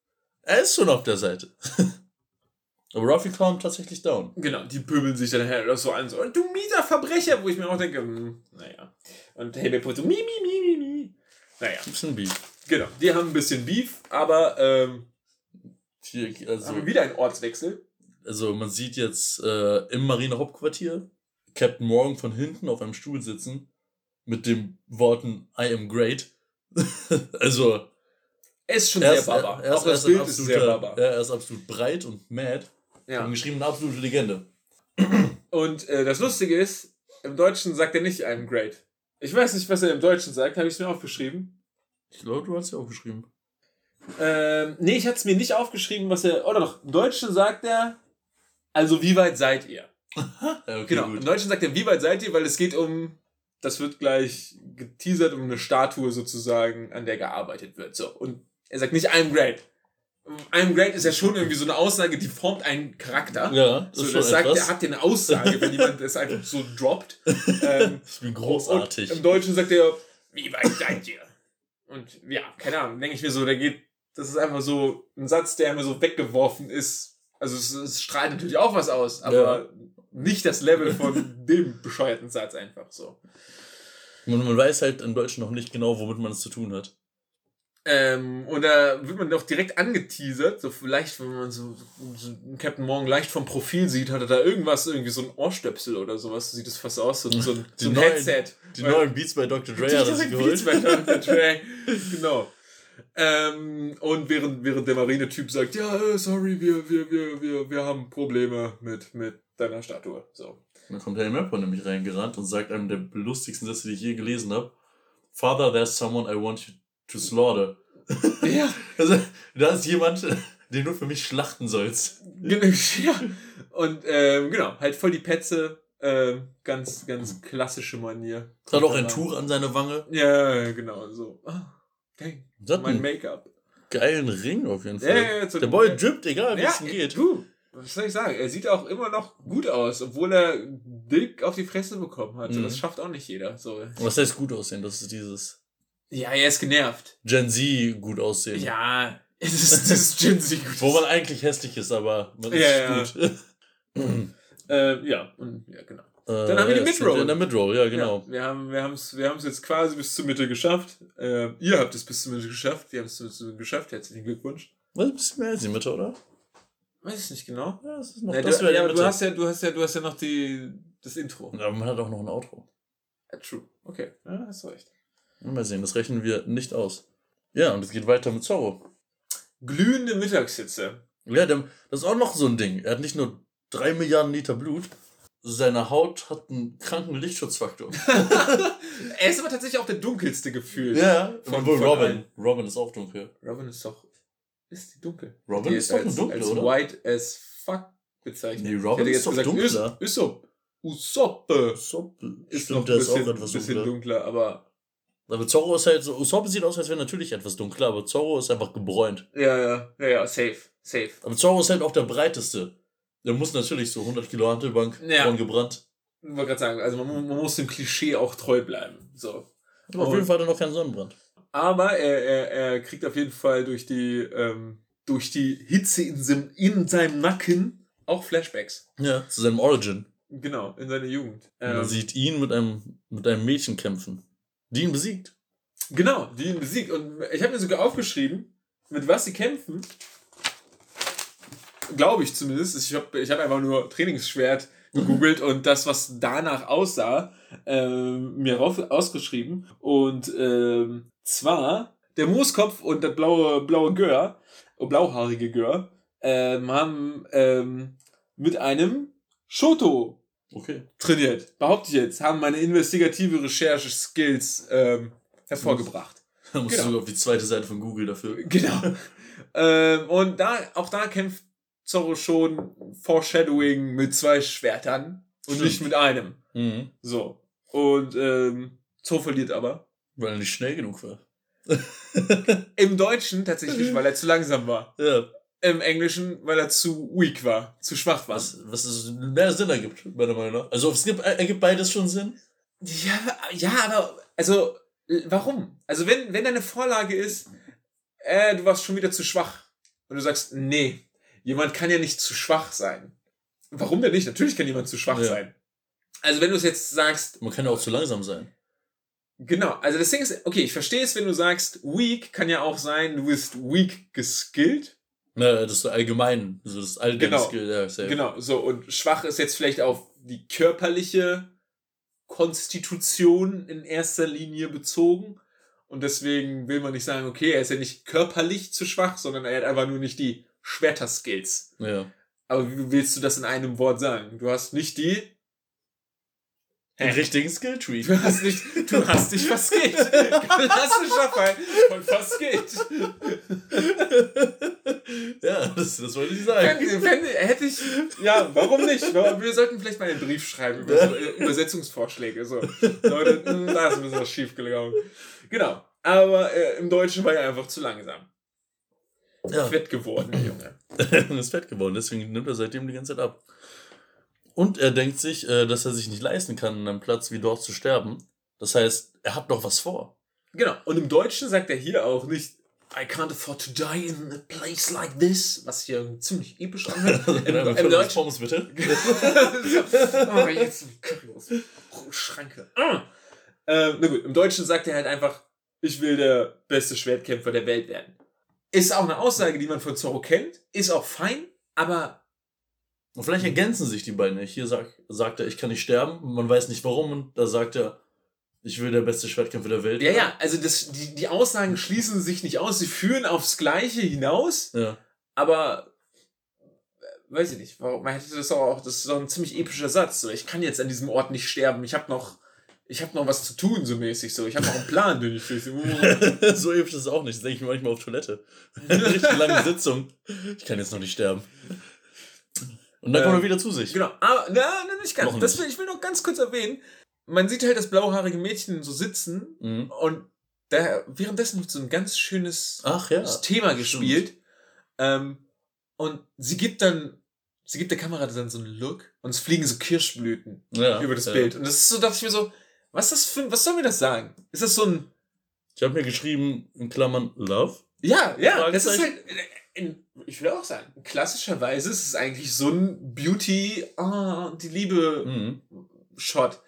Er ist schon auf der Seite. Aber Ruffy kam tatsächlich down. Genau, die pöbeln sich dann halt so an, so, du mieser Verbrecher, wo ich mir auch denke, hm, naja. Und Helmeppo so, mi, mi, mi, mi, mi. Naja, Ein bisschen Beef. Genau, die haben ein bisschen Beef, aber ähm, Hier, also, haben wir wieder einen Ortswechsel. also man sieht jetzt äh, im Marinehauptquartier Captain Morgan von hinten auf einem Stuhl sitzen mit den Worten I am great. also Er ist schon er sehr Baba. er, er auch ist, das ist Bild ein ist sehr Baba. Er ist absolut breit und mad. Ja. Und geschrieben eine absolute Legende. Und äh, das Lustige ist, im Deutschen sagt er nicht I'm great. Ich weiß nicht, was er im Deutschen sagt, habe ich es mir aufgeschrieben. Ich glaube, du hast ja auch geschrieben. Ähm, nee, ich hatte es mir nicht aufgeschrieben, was er. Oder doch, im Deutschen sagt er, also wie weit seid ihr? Okay, Genau, im gut. Deutschen sagt er, wie weit seid ihr, weil es geht um, das wird gleich geteasert, um eine Statue sozusagen, an der gearbeitet wird. So, und er sagt nicht I'm great. I'm great ist ja schon irgendwie so eine Aussage, die formt einen Charakter. Ja, das so, ist das schon sagt, etwas. er hat ja eine Aussage, wenn jemand das einfach so droppt. Ähm, Ich bin großartig. Und Im Deutschen sagt er, wie weit seid ihr? Und ja, keine Ahnung, denke ich mir so, der geht, das ist einfach so ein Satz, der mir so weggeworfen ist. Also es, es strahlt natürlich auch was aus, aber Ja. nicht das Level von dem bescheuerten Satz einfach so. Und man weiß halt im Deutschen noch nicht genau, womit man es zu tun hat. Ähm, und da wird man doch direkt angeteasert, so vielleicht, wenn man so, so einen Captain Morgan leicht vom Profil sieht, hat er da irgendwas, irgendwie so ein Ohrstöpsel oder sowas, sieht es fast aus, so, so ein, Die so ein neuen- Headset. Die Weil- neuen Beats bei Dr. Dre hat er sich Die geholt. Beats bei Dr. Dre. genau. Ähm, und während, während der Marinetyp sagt, ja, äh, sorry, wir, wir, wir, wir, wir haben Probleme mit, mit deiner Statue. So. Dann kommt Harry Mapper nämlich reingerannt und sagt einem der lustigsten Sätze, die ich je gelesen habe. Father, there's someone I want you to slaughter. Ja. Also, da ist jemand, den du für mich schlachten sollst. ja. Und ähm, genau, halt voll die Petze. Äh, ganz, ganz klassische Manier. Hat auch ein Tuch an seine Wange. Ja, genau, so. Oh, dang, mein Make-up. Geilen Ring auf jeden Fall. Ja, ja, der Boy drippt, egal wie es ihm geht. Du, was soll ich sagen? Er sieht auch immer noch gut aus, obwohl er dick auf die Fresse bekommen hat. Mhm. Das schafft auch nicht jeder. So. Was heißt gut aussehen? Das ist dieses. Ja, er ist genervt. Gen Z gut aussehen. Ja, es ist, das ist Gen Z gut. Wo man eigentlich hässlich ist, aber man ist ja, gut. äh, ja, und, ja, genau. Äh, Dann haben wir die Midroll. In der Midroll, ja, genau. Ja, wir haben wir es wir jetzt quasi bis zur Mitte geschafft. Äh, ihr habt es bis zur Mitte geschafft. Wir haben es bis zur Mitte geschafft. Herzlichen Glückwunsch. Was, ein bisschen mehr als die Mitte, oder? Weiß ich nicht genau. Ja, das ist noch ja, das du, ja, du hast ja, du hast ja, du hast ja noch die, das Intro. Ja, aber man hat auch noch ein Outro. Ja, true. Okay, ja, hast du recht. Mal sehen, das rechnen wir nicht aus. Ja, und es geht weiter mit Zorro. Glühende Mittagshitze. Ja, das ist auch noch so ein Ding. Er hat nicht nur drei Milliarden Liter Blut, seine Haut hat einen kranken Lichtschutzfaktor. er ist aber tatsächlich auch der dunkelste gefühlt. Ja, von, von Robin. Allen. Robin ist auch dunkel. Robin ist doch. Ist die dunkel? Robin die ist, ist doch als, dunkel, als oder? white as fuck bezeichnet. Nee, Robin ist doch gesagt, dunkler. Usopp. Usopp. Usopp. Ist Stimmt, noch ein bisschen, ist bisschen dunkler, aber. Aber Zorro ist halt so. Usopp sieht aus, als wäre natürlich etwas dunkler, aber Zorro ist einfach gebräunt. Ja, ja, ja, ja, safe. Safe. Aber Zorro ist halt auch der breiteste. Der muss natürlich so 100 Kilo Handelbank ja. gebrannt. Ich wollte gerade sagen, also man, man, muss dem Klischee auch treu bleiben. So. Aber auf jeden Fall hat er noch keinen Sonnenbrand. Aber er, er, er kriegt auf jeden Fall durch die, ähm, durch die Hitze in, seinem, in seinem Nacken auch Flashbacks. Ja, zu seinem Origin. Genau, in seiner Jugend. Ähm, man sieht ihn mit einem, mit einem Mädchen kämpfen, die ihn besiegt. Genau, die ihn besiegt. Und ich habe mir sogar aufgeschrieben, mit was sie kämpfen. Glaube ich zumindest. Ich habe ich hab einfach nur Trainingsschwert gegoogelt und das, was danach aussah, ähm, mir rauf, ausgeschrieben. Und ähm, zwar der Mooskopf und der blaue, blaue Gör, oh, blauhaarige Gör, ähm, haben ähm, mit einem Shoto okay. trainiert. Behaupte ich jetzt, haben meine investigative Recherche-Skills ähm, hervorgebracht. Da musst genau. du auf die zweite Seite von Google dafür. Genau. ähm, und da, auch da kämpft Zorro schon Foreshadowing mit zwei Schwertern und Stimmt. nicht mit einem. Mhm. So. Und ähm, Zorro verliert aber. Weil er nicht schnell genug war. Im Deutschen tatsächlich, weil er zu langsam war. Ja. Im Englischen, weil er zu weak war, zu schwach war. Was, was es mehr Sinn ergibt, meiner Meinung nach. Also es gibt, ergibt beides schon Sinn? Ja, ja, aber also warum? Also wenn, wenn deine Vorlage ist, äh, du warst schon wieder zu schwach und du sagst, nee, jemand kann ja nicht zu schwach sein. Warum denn nicht? Natürlich kann jemand zu schwach ja. sein. Also wenn du es jetzt sagst. Man kann ja auch zu langsam sein. Genau, also das Ding ist, okay, ich verstehe es, wenn du sagst, weak kann ja auch sein, du bist weak geskillt. Ja, das ist allgemein, also das allgemeine genau, Skill, ja, safe. Genau, so, und schwach ist jetzt vielleicht auf die körperliche Konstitution in erster Linie bezogen. Und deswegen will man nicht sagen, okay, er ist ja nicht körperlich zu schwach, sondern er hat einfach nur nicht die Schwerter-Skills. Ja. Aber wie willst du das in einem Wort sagen? Du hast nicht die den richtigen Skilltree. Du hast nicht, du hast dich verskillt. Klassischer Fall von verskillt. ja, das, das wollte ich sagen. Wenn, wenn, hätte ich, ja, warum nicht? Wir sollten vielleicht mal einen Brief schreiben über so Übersetzungsvorschläge. So. Leute, da ist ein bisschen was schief gelaufen. Genau. Aber äh, im Deutschen war er einfach zu langsam. Ja. Fett geworden, der Junge. und ist fett geworden, deswegen nimmt er seitdem die ganze Zeit ab. Und er denkt sich, äh, dass er sich nicht leisten kann, an einem Platz wie dort zu sterben. Das heißt, er hat noch was vor. Genau. Und im Deutschen sagt er hier auch nicht, I can't afford to die in a place like this, was hier ziemlich episch anhört. Im, Im, im Deutschen. Pommes bitte. oh, jetzt Currywurst. Oh, Schranke. Ah. Ähm, na gut, im Deutschen sagt er halt einfach, ich will der beste Schwertkämpfer der Welt werden. Ist auch eine Aussage, die man von Zorro kennt, ist auch fein, aber. Und vielleicht ergänzen sich die beiden. Hier sagt, sagt er, ich kann nicht sterben, man weiß nicht warum, und da sagt er, ich will der beste Schwertkämpfer der Welt. Ja, ja, also das, die, die Aussagen schließen sich nicht aus, sie führen aufs Gleiche hinaus, ja. aber weiß ich nicht, warum, man hätte das auch, das ist doch ein ziemlich epischer Satz, so, ich kann jetzt an diesem Ort nicht sterben, ich habe noch, ich habe noch was zu tun, so mäßig, so, ich habe noch einen Plan, den ich will. so episch ist es auch nicht, das denke ich mir manchmal auf Toilette. Eine richtig lange Sitzung. Ich kann jetzt noch nicht sterben. Und dann kommt er wieder zu sich. Genau, aber, na, na nicht ganz. Noch Das will, ich will noch ganz kurz erwähnen. Man sieht halt das blauhaarige Mädchen so sitzen Mhm. und da, währenddessen wird so ein ganz schönes Ach ja. Thema gespielt. Ähm, und sie gibt dann, sie gibt der Kamera dann so einen Look und es fliegen so Kirschblüten ja über das ja. Bild. Und das ist so, dachte ich mir so, was ist das für, was soll mir das sagen? Ist das so ein, Ich habe mir geschrieben, in Klammern, Love. ja, ja, das ist halt. In, ich will auch sagen, klassischerweise ist es eigentlich so ein Beauty, ah, die Liebe Mhm. Shot.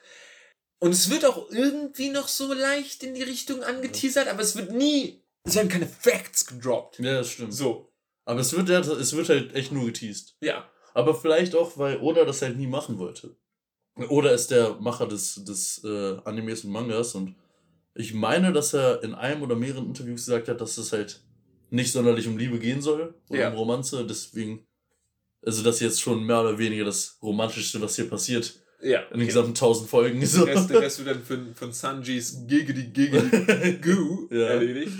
Und es wird auch irgendwie noch so leicht in die Richtung angeteasert, aber es wird nie, es werden keine Facts gedroppt. Ja, das stimmt. So, Aber es wird, ja- es wird halt echt nur geteased. ja. Aber vielleicht auch, weil Oda das halt nie machen wollte. Oda ist der Macher des, des äh, Animes und Mangas und ich meine, dass er in einem oder mehreren Interviews gesagt hat, dass es halt nicht sonderlich um Liebe gehen soll oder Ja. um Romanze. Deswegen, also das ist jetzt schon mehr oder weniger das Romantischste, was hier passiert Ja. in den gesamten tausend Folgen. So. Der Rest, der Rest wird dann von, von Sanjis Giggity Giggity Goo Ja. erledigt.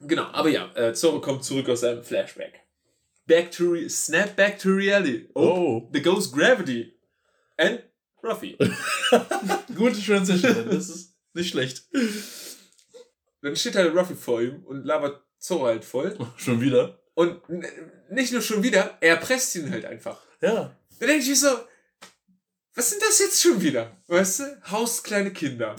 Genau, aber ja, äh, Zoro kommt zurück aus seinem Flashback. Back to re Snap back to reality. Oh. The Ghost Gravity. And Ruffy. Gute Transition, das ist nicht schlecht. Dann steht halt Ruffy vor ihm und labert Zoro halt voll. Schon wieder. Und nicht nur schon wieder, er erpresst ihn halt einfach. Ja. Da denke ich mir so, was sind das jetzt schon wieder? Weißt du? Haust kleine Kinder.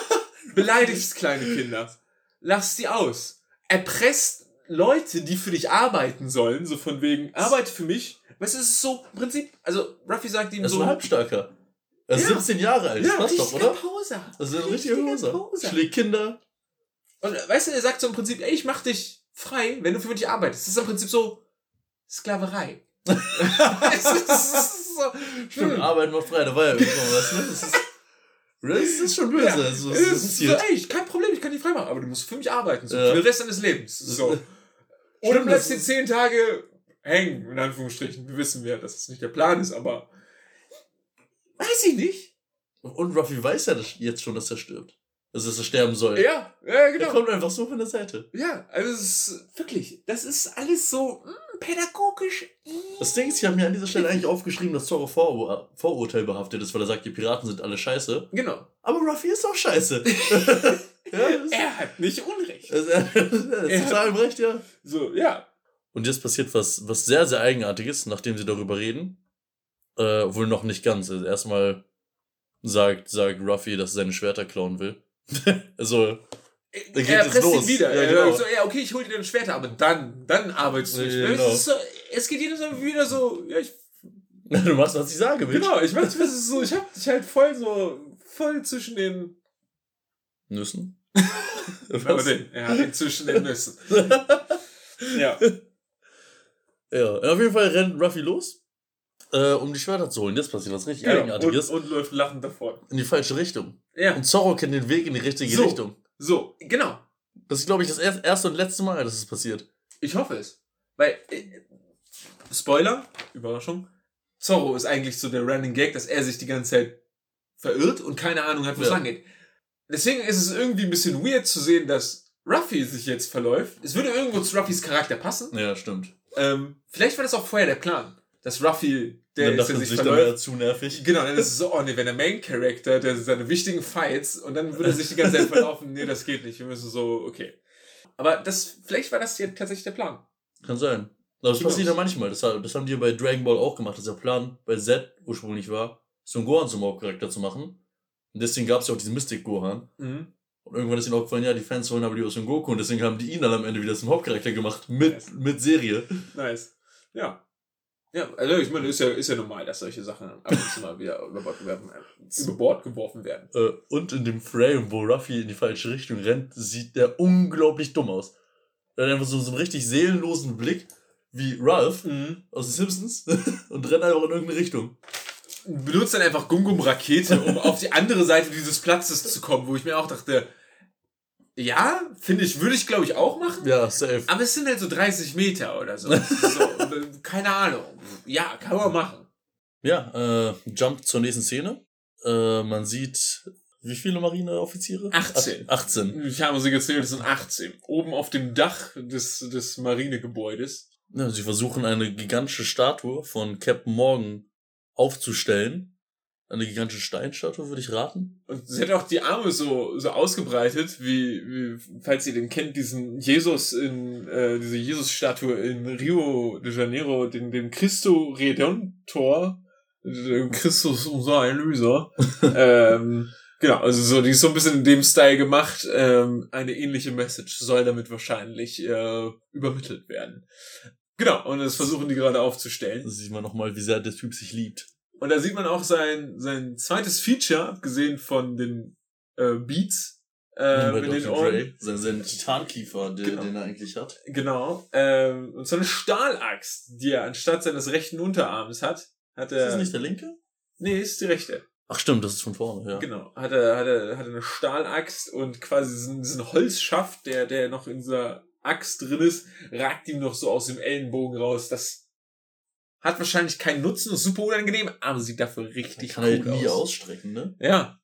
Beleidigst kleine Kinder. Lass die aus. Erpresst Leute, die für dich arbeiten sollen, so von wegen, arbeite für mich. Weißt du, es ist so im Prinzip, also Ruffy sagt ihm ist so. ein Halbstarker. Er ist Ja. 17 Jahre alt, das passt doch, oder? Poser. Das ist ein richtiger. Poser. Schlägt Kinder. Und weißt du, er sagt so im Prinzip, ey, ich mach dich frei, wenn du für mich arbeitest. Das ist im Prinzip so Sklaverei. ist, ist so, Stimmt, hm. Arbeiten macht frei, da war ja irgendwann was, ne? Das ist, das ist schon böse. Ja, das ist ist so, ey, kein Problem, ich kann dich frei machen, aber du musst für mich arbeiten, so Ja. für den Rest deines Lebens. So. Oder du bleibst das hier zehn Tage hängen, in Anführungsstrichen. Wir wissen ja, dass es nicht der Plan ist, aber weiß ich nicht. Und Ruffy weiß ja das jetzt schon, dass er stirbt. Dass er sterben soll. Ja, ja, Er genau. kommt einfach so von der Seite. Ja, also es ist wirklich, das ist alles so mm, pädagogisch. Das Ding ist, ich habe mir an dieser Stelle eigentlich aufgeschrieben, dass Zoro Vorur Vorurteil behaftet ist, weil er sagt, die Piraten sind alle scheiße. Genau. Aber Ruffy ist auch scheiße. ja, Er hat nicht Unrecht. das ist total im Recht, ja. So, ja. Und jetzt passiert was, was sehr, sehr Eigenartiges, nachdem sie darüber reden. Äh, wohl noch nicht ganz. Also erstmal sagt, sagt Ruffy, dass er seine Schwerter klauen will. also, Da geht er ihn los. wieder. Ja, genau. so, ja, okay, ich hol dir deine Schwerter, aber dann, dann arbeitest du nicht Ja, mehr. genau. Es, so, es geht jedes Mal wieder so, ja, ich, du machst, was ich sage, Bitch. genau, ich mach das ist so, ich hab dich halt voll so, voll zwischen den, Nüssen? hat ihn zwischen den Nüssen. ja. Ja, auf jeden Fall rennt Ruffy los, äh, um die Schwerter zu holen. Jetzt passiert was richtig Genau. Eigenartiges. Und, und läuft lachend davon. in die falsche Richtung. Ja. Und Zorro kennt den Weg in die richtige So. Richtung. So, genau. Das ist, glaube ich, das er- erste und letzte Mal, dass es passiert. Ich hoffe es. Weil, äh, Spoiler, Überraschung, Zorro ist eigentlich so der Running Gag, dass er sich die ganze Zeit verirrt und keine Ahnung hat, wo es Ja. lang geht. Deswegen ist es irgendwie ein bisschen weird zu sehen, dass Ruffy sich jetzt verläuft. Es würde irgendwo zu Ruffys Charakter passen. Ja, stimmt. Ähm, vielleicht war das auch vorher der Plan, dass Ruffy, der dann ist, der sich sich dann verläuft. wäre zu nervig. Genau, dann ist es so, oh nee, wenn der Main Character, der seine wichtigen Fights und dann würde er sich die ganze Zeit verlaufen, nee, das geht nicht. Wir müssen so, okay. Aber das, vielleicht war das hier tatsächlich der Plan. Kann sein. Aber das passiert ja manchmal. Das, das haben die ja bei Dragon Ball auch gemacht, dass der Plan bei Z ursprünglich war, Son Gohan zum Hauptcharakter zu machen. Und deswegen gab es ja auch diesen Mystic Gohan. Mhm. Und irgendwann ist ihnen aufgefallen, ja, die Fans wollen aber lieber Son Goku. Und deswegen haben die ihn dann am Ende wieder zum Hauptcharakter gemacht. Mit, Nice. mit Serie. Nice. Ja. Ja, also ich meine, ist ja, ist ja normal, dass solche Sachen ab und zu mal wieder über Bord, geworfen, über Bord geworfen werden. Äh, und in dem Frame, wo Ruffy in die falsche Richtung rennt, sieht der unglaublich dumm aus. Er hat einfach so, so einen richtig seelenlosen Blick, wie Ralph aus den Simpsons, und rennt einfach in irgendeine Richtung. Benutzt dann einfach Gungum Rakete, um auf die andere Seite dieses Platzes zu kommen, wo ich mir auch dachte, Ja, finde ich, würde ich glaube ich auch machen. Ja, safe. Aber es sind halt so 30 Meter oder so. so äh, keine Ahnung. Ja, kann man machen. Ja, äh, Jump zur nächsten Szene. Äh, man sieht, wie viele Marineoffiziere? 18. Ach, 18. Ich habe sie gezählt, es sind 18. Oben auf dem Dach des, des Marinegebäudes. Ja, sie versuchen eine gigantische Statue von Captain Morgan aufzustellen. Eine gigantische Steinstatue, würde ich raten. Und sie hat auch die Arme so, so ausgebreitet, wie, wie, falls ihr den kennt, diesen Jesus in, äh, diese Jesus-Statue in Rio de Janeiro, den, den Christo Redentor, den Christus unser Erlöser. ähm, genau, also so, die ist so ein bisschen in dem Style gemacht. Ähm, eine ähnliche Message soll damit wahrscheinlich äh, übermittelt werden. Genau, und das versuchen die gerade aufzustellen. Da sieht man nochmal, wie sehr der Typ sich liebt. Und da sieht man auch sein, sein zweites Feature, abgesehen von den äh, Beats äh, mit den. Ohren. Dre, sein, sein Titankiefer, der, Genau. den er eigentlich hat. Genau. Ähm, und so eine Stahlaxt, die er anstatt seines rechten Unterarms hat, hat Ist er. das nicht der linke? nee, ist die rechte. Ach stimmt, das ist von vorne, ja. Genau. Hat er, hat er, hat er eine Stahlaxt und quasi diesen, diesen Holzschaft, der, der noch in dieser Axt drin ist, ragt ihm noch so aus dem Ellenbogen raus. Das hat wahrscheinlich keinen Nutzen, ist super unangenehm, aber sieht dafür richtig kann cool halt nie aus. ausstrecken, ne? Ja.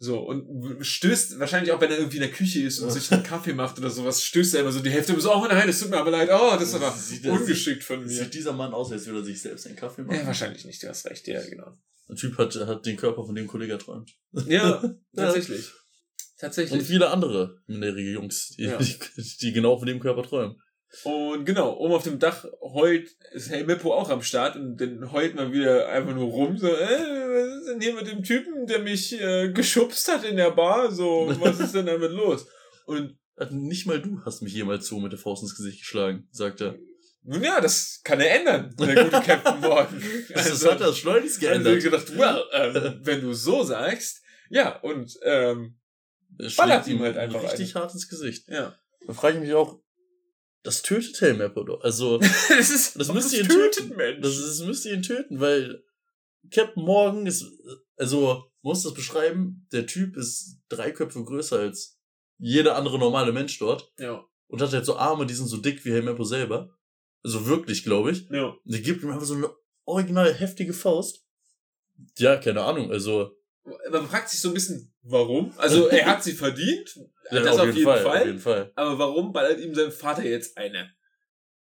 So, und stößt wahrscheinlich auch, wenn er irgendwie in der Küche ist und sich einen Kaffee macht oder sowas, stößt er immer so die Hälfte immer so, oh nein, es tut mir aber leid, oh, das ist aber Sieht er- ungeschickt von mir. Sieht dieser Mann aus, als würde er sich selbst einen Kaffee machen? Ja, wahrscheinlich nicht, du hast recht, ja, genau. Der Typ hat, hat den Körper, von dem Kollege träumt. Ja, tatsächlich. Und Tatsächlich. viele andere minderjährige Jungs, die, Ja. die, die genau von dem Körper träumen. Und genau, oben auf dem Dach heult, ist Hey Mippo auch am Start und dann heult man wieder einfach nur rum, so, äh, was ist denn hier mit dem Typen, der mich äh, geschubst hat in der Bar, so, was ist denn damit los? Und Hat nicht mal du hast mich jemals so mit der Faust ins Gesicht geschlagen, sagt er. nun ja, das kann er ändern, der gute Captain Morgan. Das hat er schleunigst Also geändert. ich gedacht, well, ähm, wenn du so sagst, ja, und ähm, Er ballert ihm halt einfach richtig hart ins Gesicht. ja. Da frage ich mich auch, das tötet Helmapper doch. Also, das ist Das müsst ihr ihn töten. Mensch. das, das müsst ihr ihn töten, weil Captain Morgan ist, also, muss das beschreiben, der Typ ist drei Köpfe größer als jeder andere normale Mensch dort ja, und hat halt so Arme, die sind so dick wie Helmapper selber. Also wirklich, glaube ich. ja. Und die gibt ihm einfach so eine original heftige Faust. Ja, keine Ahnung, also. Man fragt sich so ein bisschen, warum? Also er hat sie verdient, Ja, das auf jeden, Fall, Auf jeden Fall. aber warum ballert ihm sein Vater jetzt eine?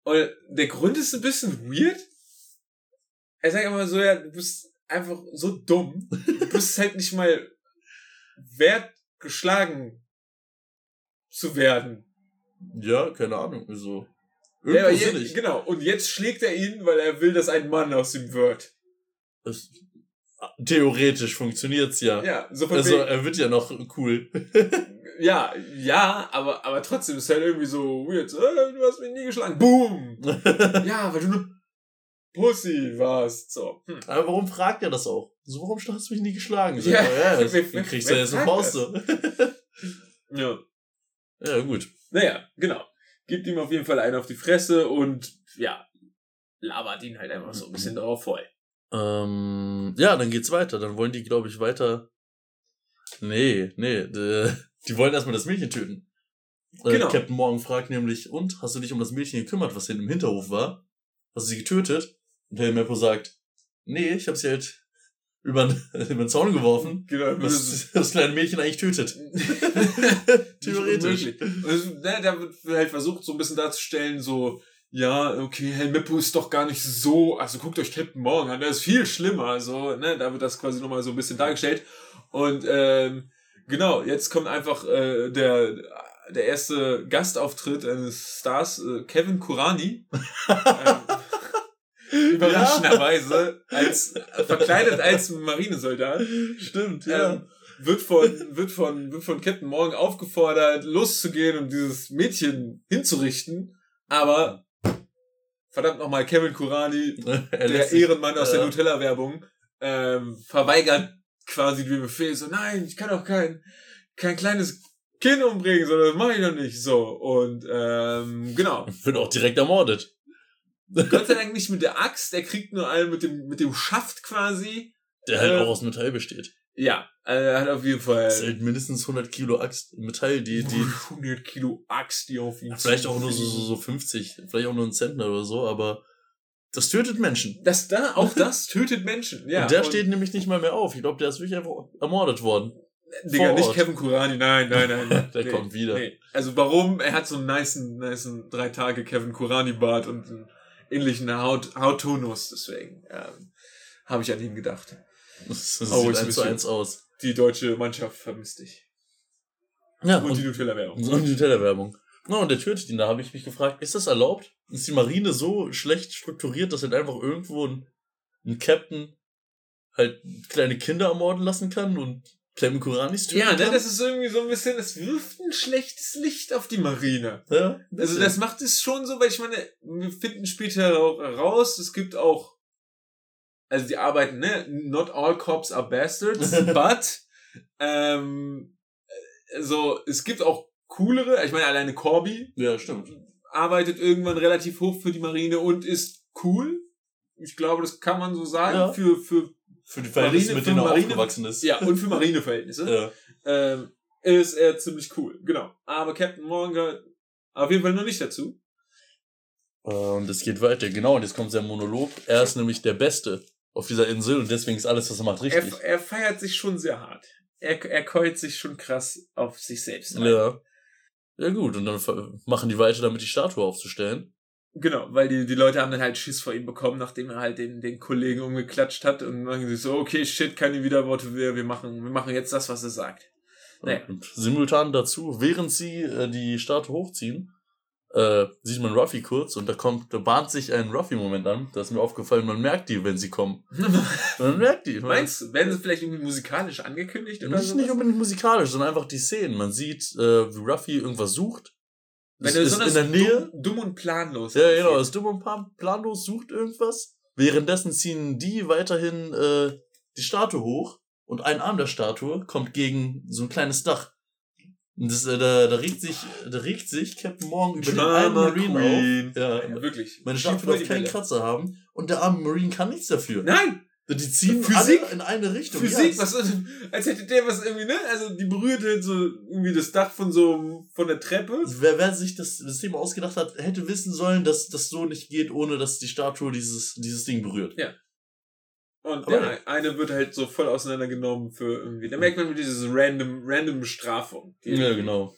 Und der Grund ist ein bisschen weird. Er sagt immer so, ja, du bist einfach so dumm. Du bist halt nicht mal wert, geschlagen zu werden. Ja, keine Ahnung. Ja, aber Irgendwo je, sinnig. genau. Und jetzt schlägt er ihn, weil er will, dass ein Mann aus ihm wird. Das, theoretisch funktioniert's ja. Ja, so von Also, wegen- er wird ja noch cool. ja, ja, aber, aber trotzdem ist halt irgendwie so weird. So, äh, du hast mich nie geschlagen. Boom! Ja, weil du eine Pussy warst. So. Hm. Aber warum fragt er das auch? So, warum hast du mich nie geschlagen? Sag, Ja, ja, ja, wer- dann kriegst du wer jetzt eine fragt Faust. so. Ja. ja, gut. Naja, genau. Gibt ihm auf jeden Fall einen auf die Fresse und ja, labert ihn halt einfach so ein bisschen drauf voll. Ähm, ja, dann geht's weiter. Dann wollen die, glaube ich, weiter. Nee, nee. Die, die wollen erstmal das Mädchen töten. Äh, Genau. Captain Morgan fragt nämlich, und, hast du dich um das Mädchen gekümmert, was hinten im Hinterhof war? Hast du sie getötet? Und Helmeppo sagt, nee, ich habe sie halt über, den- Zaun geworfen. Genau, Was das kleine Mädchen eigentlich tötet. Theoretisch. Unmöglich. Also, ne, da wird halt versucht, so ein bisschen darzustellen, so, ja, okay, Helmeppo ist doch gar nicht so, also guckt euch Captain Morgan an, der ist viel schlimmer, so, ne, da wird das quasi nochmal so ein bisschen dargestellt. Und, ähm, genau, jetzt kommt einfach, äh, der, der erste Gastauftritt eines Stars, äh, Kevin Kurani. ähm, überraschenderweise, als, verkleidet als Marinesoldat. Stimmt, Ähm, wird von, wird von, wird von Captain Morgan aufgefordert, loszugehen und dieses Mädchen hinzurichten. Aber, verdammt nochmal, Kevin Kurani, er der Ehrenmann aus der ja. Nutella-Werbung, ähm, verweigert quasi den Befehl. So, nein, ich kann doch kein, kein kleines Kind umbringen, sondern das mache ich doch nicht so. Und, ähm, genau. Wird auch direkt ermordet. Gott sei Dank nicht mit der Axt, der kriegt nur einen mit dem, mit dem Schaft quasi. Der halt Äh, auch aus Metall besteht. Ja, er hat auf jeden Fall. Das ist halt mindestens 100 Kilo Axt Metall, die, die. 100 Kilo Axt, die auf ihn Vielleicht auch nur so, so, so 50, vielleicht auch nur ein Zentner oder so, aber das tötet Menschen. Das da, auch das tötet Menschen, ja. und der steht nämlich nicht mal mehr auf. Ich glaube, der ist wirklich einfach ermordet worden. Digga, nicht. Kevin Kurani, nein, nein, nein. Der nee, kommt wieder. Nee. Also warum? Er hat so einen niceen, niceen drei Tage Kevin Kurani Bart und einen ähnlichen Haut, Hauttonus, deswegen ähm, habe ich an ihn gedacht. Das, das Oh, sieht ist ein 1 zu bisschen- 1 aus. Die deutsche Mannschaft vermisst dich. Ja, Und, die und, Nutella-Werbung. und die Nutella-Werbung. Na, und der. Da habe ich mich gefragt, ist das erlaubt? Ist die Marine so schlecht strukturiert, dass halt einfach irgendwo ein, ein Captain halt kleine Kinder ermorden lassen kann und Kevin Kuranis töten Ja, ne, kann? das ist irgendwie so ein bisschen, es wirft ein schlechtes Licht auf die Marine. ja, Also das macht es schon so, weil ich meine, wir finden später auch raus, es gibt auch, also die arbeiten, ne, not all cops are bastards, but, ähm, so, es gibt auch coolere, ich meine, alleine Corby ja, stimmt. arbeitet irgendwann relativ hoch für die Marine und ist cool. Ich glaube, das kann man so sagen, Ja. für, für, Für die Verhältnisse, Marine- mit denen er Marine- aufgewachsen ist. ja, und für Marineverhältnisse. ja. ähm, ist er ziemlich cool. Genau. Aber Captain Morgan gehört auf jeden Fall noch nicht dazu. Und es geht weiter, genau, und jetzt kommt sein Monolog. Er ist nämlich der Beste auf dieser Insel und deswegen ist alles, was er macht, richtig. Er, er feiert sich schon sehr hart. Er, er keult sich schon krass auf sich selbst. ein. Ja. Ja gut, und dann machen die weiter damit, die Statue aufzustellen. Genau, weil die, die Leute haben dann halt Schiss vor ihm bekommen, nachdem er halt den, den Kollegen umgeklatscht hat und machen sich so, okay, shit, keine Widerworte mehr, wir machen, wir machen jetzt das, was er sagt. Naja. Und simultan dazu, während sie äh, die Statue hochziehen, äh, sieht man Ruffy kurz und da kommt, da bahnt sich ein Ruffy-Moment an. Da ist mir aufgefallen, man merkt die, wenn sie kommen. Man merkt die. Meinst du, werden sie vielleicht irgendwie musikalisch angekündigt oder Nicht, nicht unbedingt musikalisch, sondern einfach die Szenen. Man sieht, äh, wie Ruffy irgendwas sucht. Wenn er ist in der Nähe. Dumm, dumm und planlos Ja, genau, ist dumm und plan- planlos, sucht irgendwas. Währenddessen ziehen die weiterhin äh, die Statue hoch und ein Arm der Statue kommt gegen so ein kleines Dach. Und das, äh, da, da regt sich, da regt sich Captain Morgan über den einen Marine Queen. auf. Ja, Ja, wirklich. meine über darf keinen. Kratzer haben und der arme Marine kann nichts dafür. Nein! Die ziehen Physik? alle in eine Richtung. Physik, ja, was, als hätte der was irgendwie, ne? Also, die berührt halt so irgendwie das Dach von so, von der Treppe. Wer, wer sich das System ausgedacht hat, hätte wissen sollen, dass das so nicht geht, ohne dass die Statue dieses, dieses Ding berührt. Und der eine wird halt so voll auseinandergenommen für irgendwie. Da merkt man diese random, random Bestrafung. Ja, genau.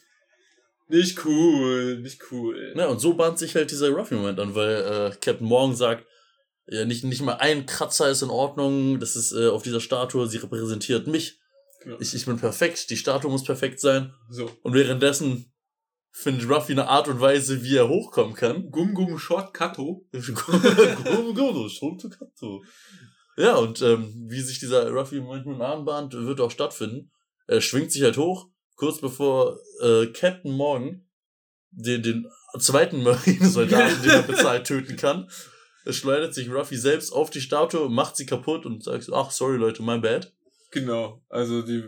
Nicht cool, nicht cool. Ja, und so bahnt sich halt dieser Ruffy-Moment an, weil äh, Captain Morgan sagt, ja, nicht, nicht mal ein Kratzer ist in Ordnung, das ist äh, auf dieser Statue, sie repräsentiert mich. Genau. Ich, ich bin perfekt, die Statue muss perfekt sein. So. Und währenddessen findet Ruffy eine Art und Weise, wie er hochkommen kann. Gum Gum Short Kato. ja, und ähm, wie sich dieser Ruffy manchmal einen Arm bahnt, wird auch stattfinden. Er schwingt sich halt hoch, kurz bevor äh, Captain Morgan den, den zweiten Marinesoldaten, den er bezahlt, töten kann. Er schleudert sich Ruffy selbst auf die Statue, macht sie kaputt und sagt ach, sorry Leute, my bad. Genau. Also die,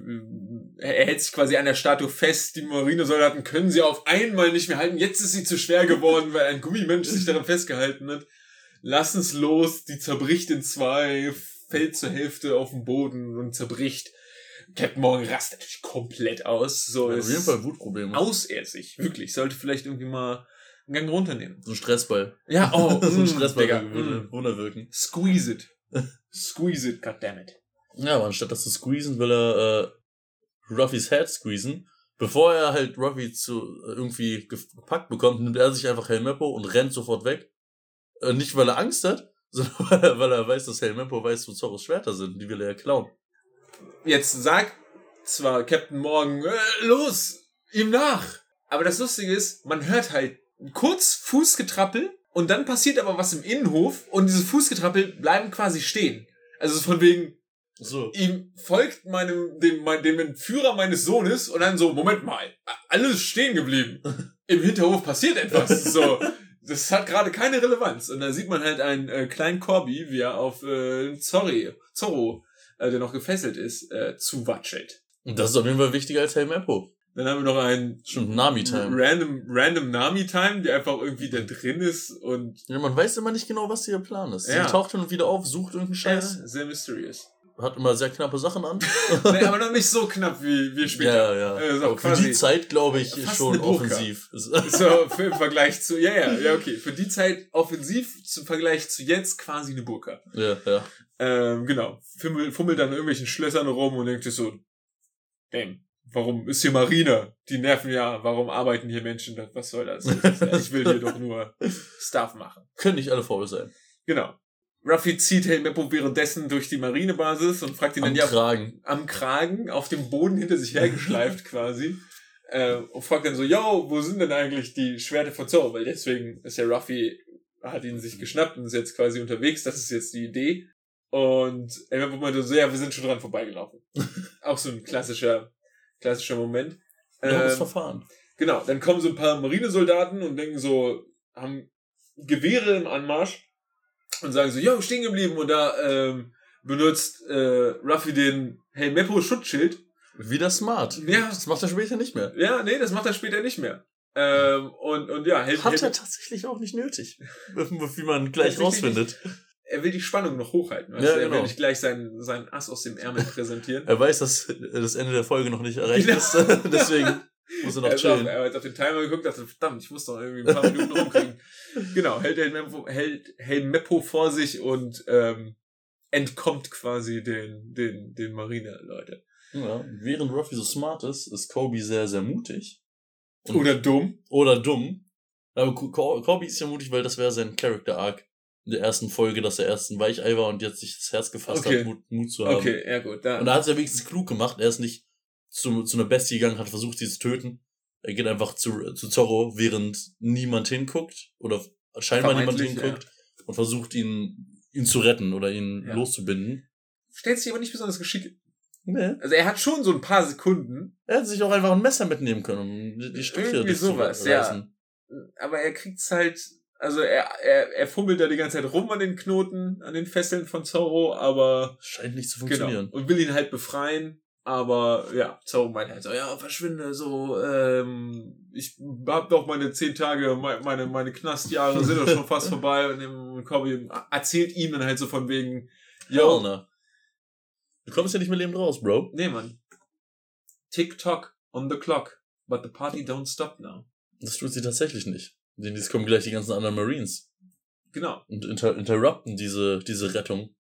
er hält sich quasi an der Statue fest. Die Marinesoldaten können sie auf einmal nicht mehr halten. Jetzt ist sie zu schwer geworden, weil ein Gummimensch sich daran festgehalten hat. Lassen's los. Die zerbricht in zwei, fällt zur Hälfte auf den Boden und zerbricht. Captain Morgan rastet natürlich komplett aus. So Auf ist jeden Fall Wutprobleme. aus er sich. Wirklich. Sollte vielleicht irgendwie mal einen Gang runternehmen. So ein Stressball. Ja, oh, so ein mm, Stressball Digga, würde mm. Wunder wirken. Squeeze it. Squeeze it, goddammit. Ja, aber anstatt das zu squeezen, will er äh, Ruffys Head squeezen. Bevor er halt Ruffy zu äh, irgendwie gepackt bekommt, nimmt er sich einfach Helmeppo und rennt sofort weg. Äh, nicht, weil er Angst hat, sondern weil er, weil er weiß, dass Helmeppo weiß, wo Zorros Schwerter sind. Die will er ja klauen. Jetzt sagt zwar Captain Morgan, äh, los, ihm nach. Aber das Lustige ist, man hört halt kurz Fußgetrappel und dann passiert aber was im Innenhof und diese Fußgetrappel bleiben quasi stehen. Also von wegen, So. ihm folgt meinem, dem, mein, dem Entführer meines Sohnes und dann so, Moment mal, alles stehen geblieben. Im Hinterhof passiert etwas. So, das hat gerade keine Relevanz. Und da sieht man halt einen äh, kleinen Corby, wie er auf äh, Zorri, Zorro, äh, der noch gefesselt ist, äh, zuwatschelt. Und das ist auf jeden Fall wichtiger als Helmeppo. Dann haben wir noch einen Schon Nami-Time. random, random Nami-Time, der einfach irgendwie da drin ist und Ja, man weiß immer nicht genau, was ihr Plan ist. Ja. Sie taucht hin und wieder auf, sucht irgendeinen ja, Scheiß. sehr mysterious. Hat immer sehr knappe Sachen an. nee, aber noch nicht so knapp wie, wie später. Ja, ja. Äh, so Aber für die Zeit, glaube ich, fast schon offensiv. So, für, im Vergleich zu, ja, ja, ja, okay. Für die Zeit offensiv, zum Vergleich zu jetzt quasi eine Burka. ja, ja. Ähm, genau. Fummelt, fummelt an irgendwelchen Schlössern rum und denkt sich so, damn, warum ist hier Marine? Die nerven ja, warum arbeiten hier Menschen? Was soll das? Ich will hier doch nur Stuff machen. Können nicht alle faul sein. Genau. Ruffy zieht Helmeppo währenddessen durch die Marinebasis und fragt ihn Am dann ja Kragen. am Kragen auf dem Boden hinter sich hergeschleift quasi. Äh, und fragt dann so, yo, wo sind denn eigentlich die Schwerter von Zorro? Weil deswegen ist ja Ruffy, hat ihn sich geschnappt und ist jetzt quasi unterwegs. Das ist jetzt die Idee. Und Helmeppo meinte so, ja, wir sind schon dran vorbeigelaufen. Auch so ein klassischer, klassischer Moment. Ähm, Verfahren. Genau, dann kommen so ein paar Marinesoldaten und denken so, haben Gewehre im Anmarsch und sagen so, yo, stehen geblieben und da ähm, benutzt äh, Ruffy den Hey Meppo Schutzschild. Wieder smart. Ja. Das macht er später nicht mehr. Ja, nee, das macht er später nicht mehr. Ähm, und, und ja, hält, Hat hält, er tatsächlich auch nicht nötig. Wie man gleich rausfindet. er will die Spannung noch hochhalten. Weißt Ja? Er genau. will nicht gleich seinen, seinen Ass aus dem Ärmel präsentieren. Er weiß, dass das Ende der Folge noch nicht erreicht Genau. ist. Deswegen muss er noch er, chillen. er hat auf den Timer geguckt, dachte, verdammt, ich muss doch irgendwie ein paar Minuten rumkriegen. Genau, hält Helmeppo, hält Helmeppo vor sich und ähm, entkommt quasi den, den, den Marine-Leute. Ja. Während Ruffy so smart ist, ist Kobe sehr, sehr mutig. Und- Oder dumm. Oder dumm. Aber Ko- Ko- Kobe ist ja mutig, weil das wäre sein Character Arc in der ersten Folge, dass er erst ein Weichei war und jetzt sich das Herz gefasst Okay. hat, Mut, Mut zu haben. Okay, ja gut. Da, Und da hat es ja wenigstens klug gemacht. Er ist nicht zu, zu einer Bestie gegangen, hat versucht, sie zu töten. Er geht einfach zu, zu Zorro, während niemand hinguckt oder scheinbar niemand hinguckt und versucht, ihn, ihn zu retten oder ihn Ja. loszubinden. stellt sich aber nicht besonders geschickt. Nee. Also er hat schon so ein paar Sekunden, Er hätte sich auch einfach ein Messer mitnehmen können, um die, Striche Irgendwie sowas, ja. durchzureißen. aber er kriegt's halt, also er, er, er fummelt da die ganze Zeit rum an den Knoten, an den Fesseln von Zorro, aber Scheint nicht zu genau. funktionieren. Und will ihn halt befreien, aber ja, Zorro meint halt so, ja, verschwinde, so, ähm, ich hab doch meine zehn Tage, me- meine, meine Knastjahre sind doch schon fast vorbei und dem Kobi erzählt ihm dann halt so von wegen, yo, na. Du kommst ja nicht mehr lebend raus, Bro. nee, Mann. Tick-Tock on the clock, but the party don't stop now. Das tut sie tatsächlich nicht. Denn jetzt kommen gleich die ganzen anderen Marines Genau. und inter interrupten diese, diese Rettung.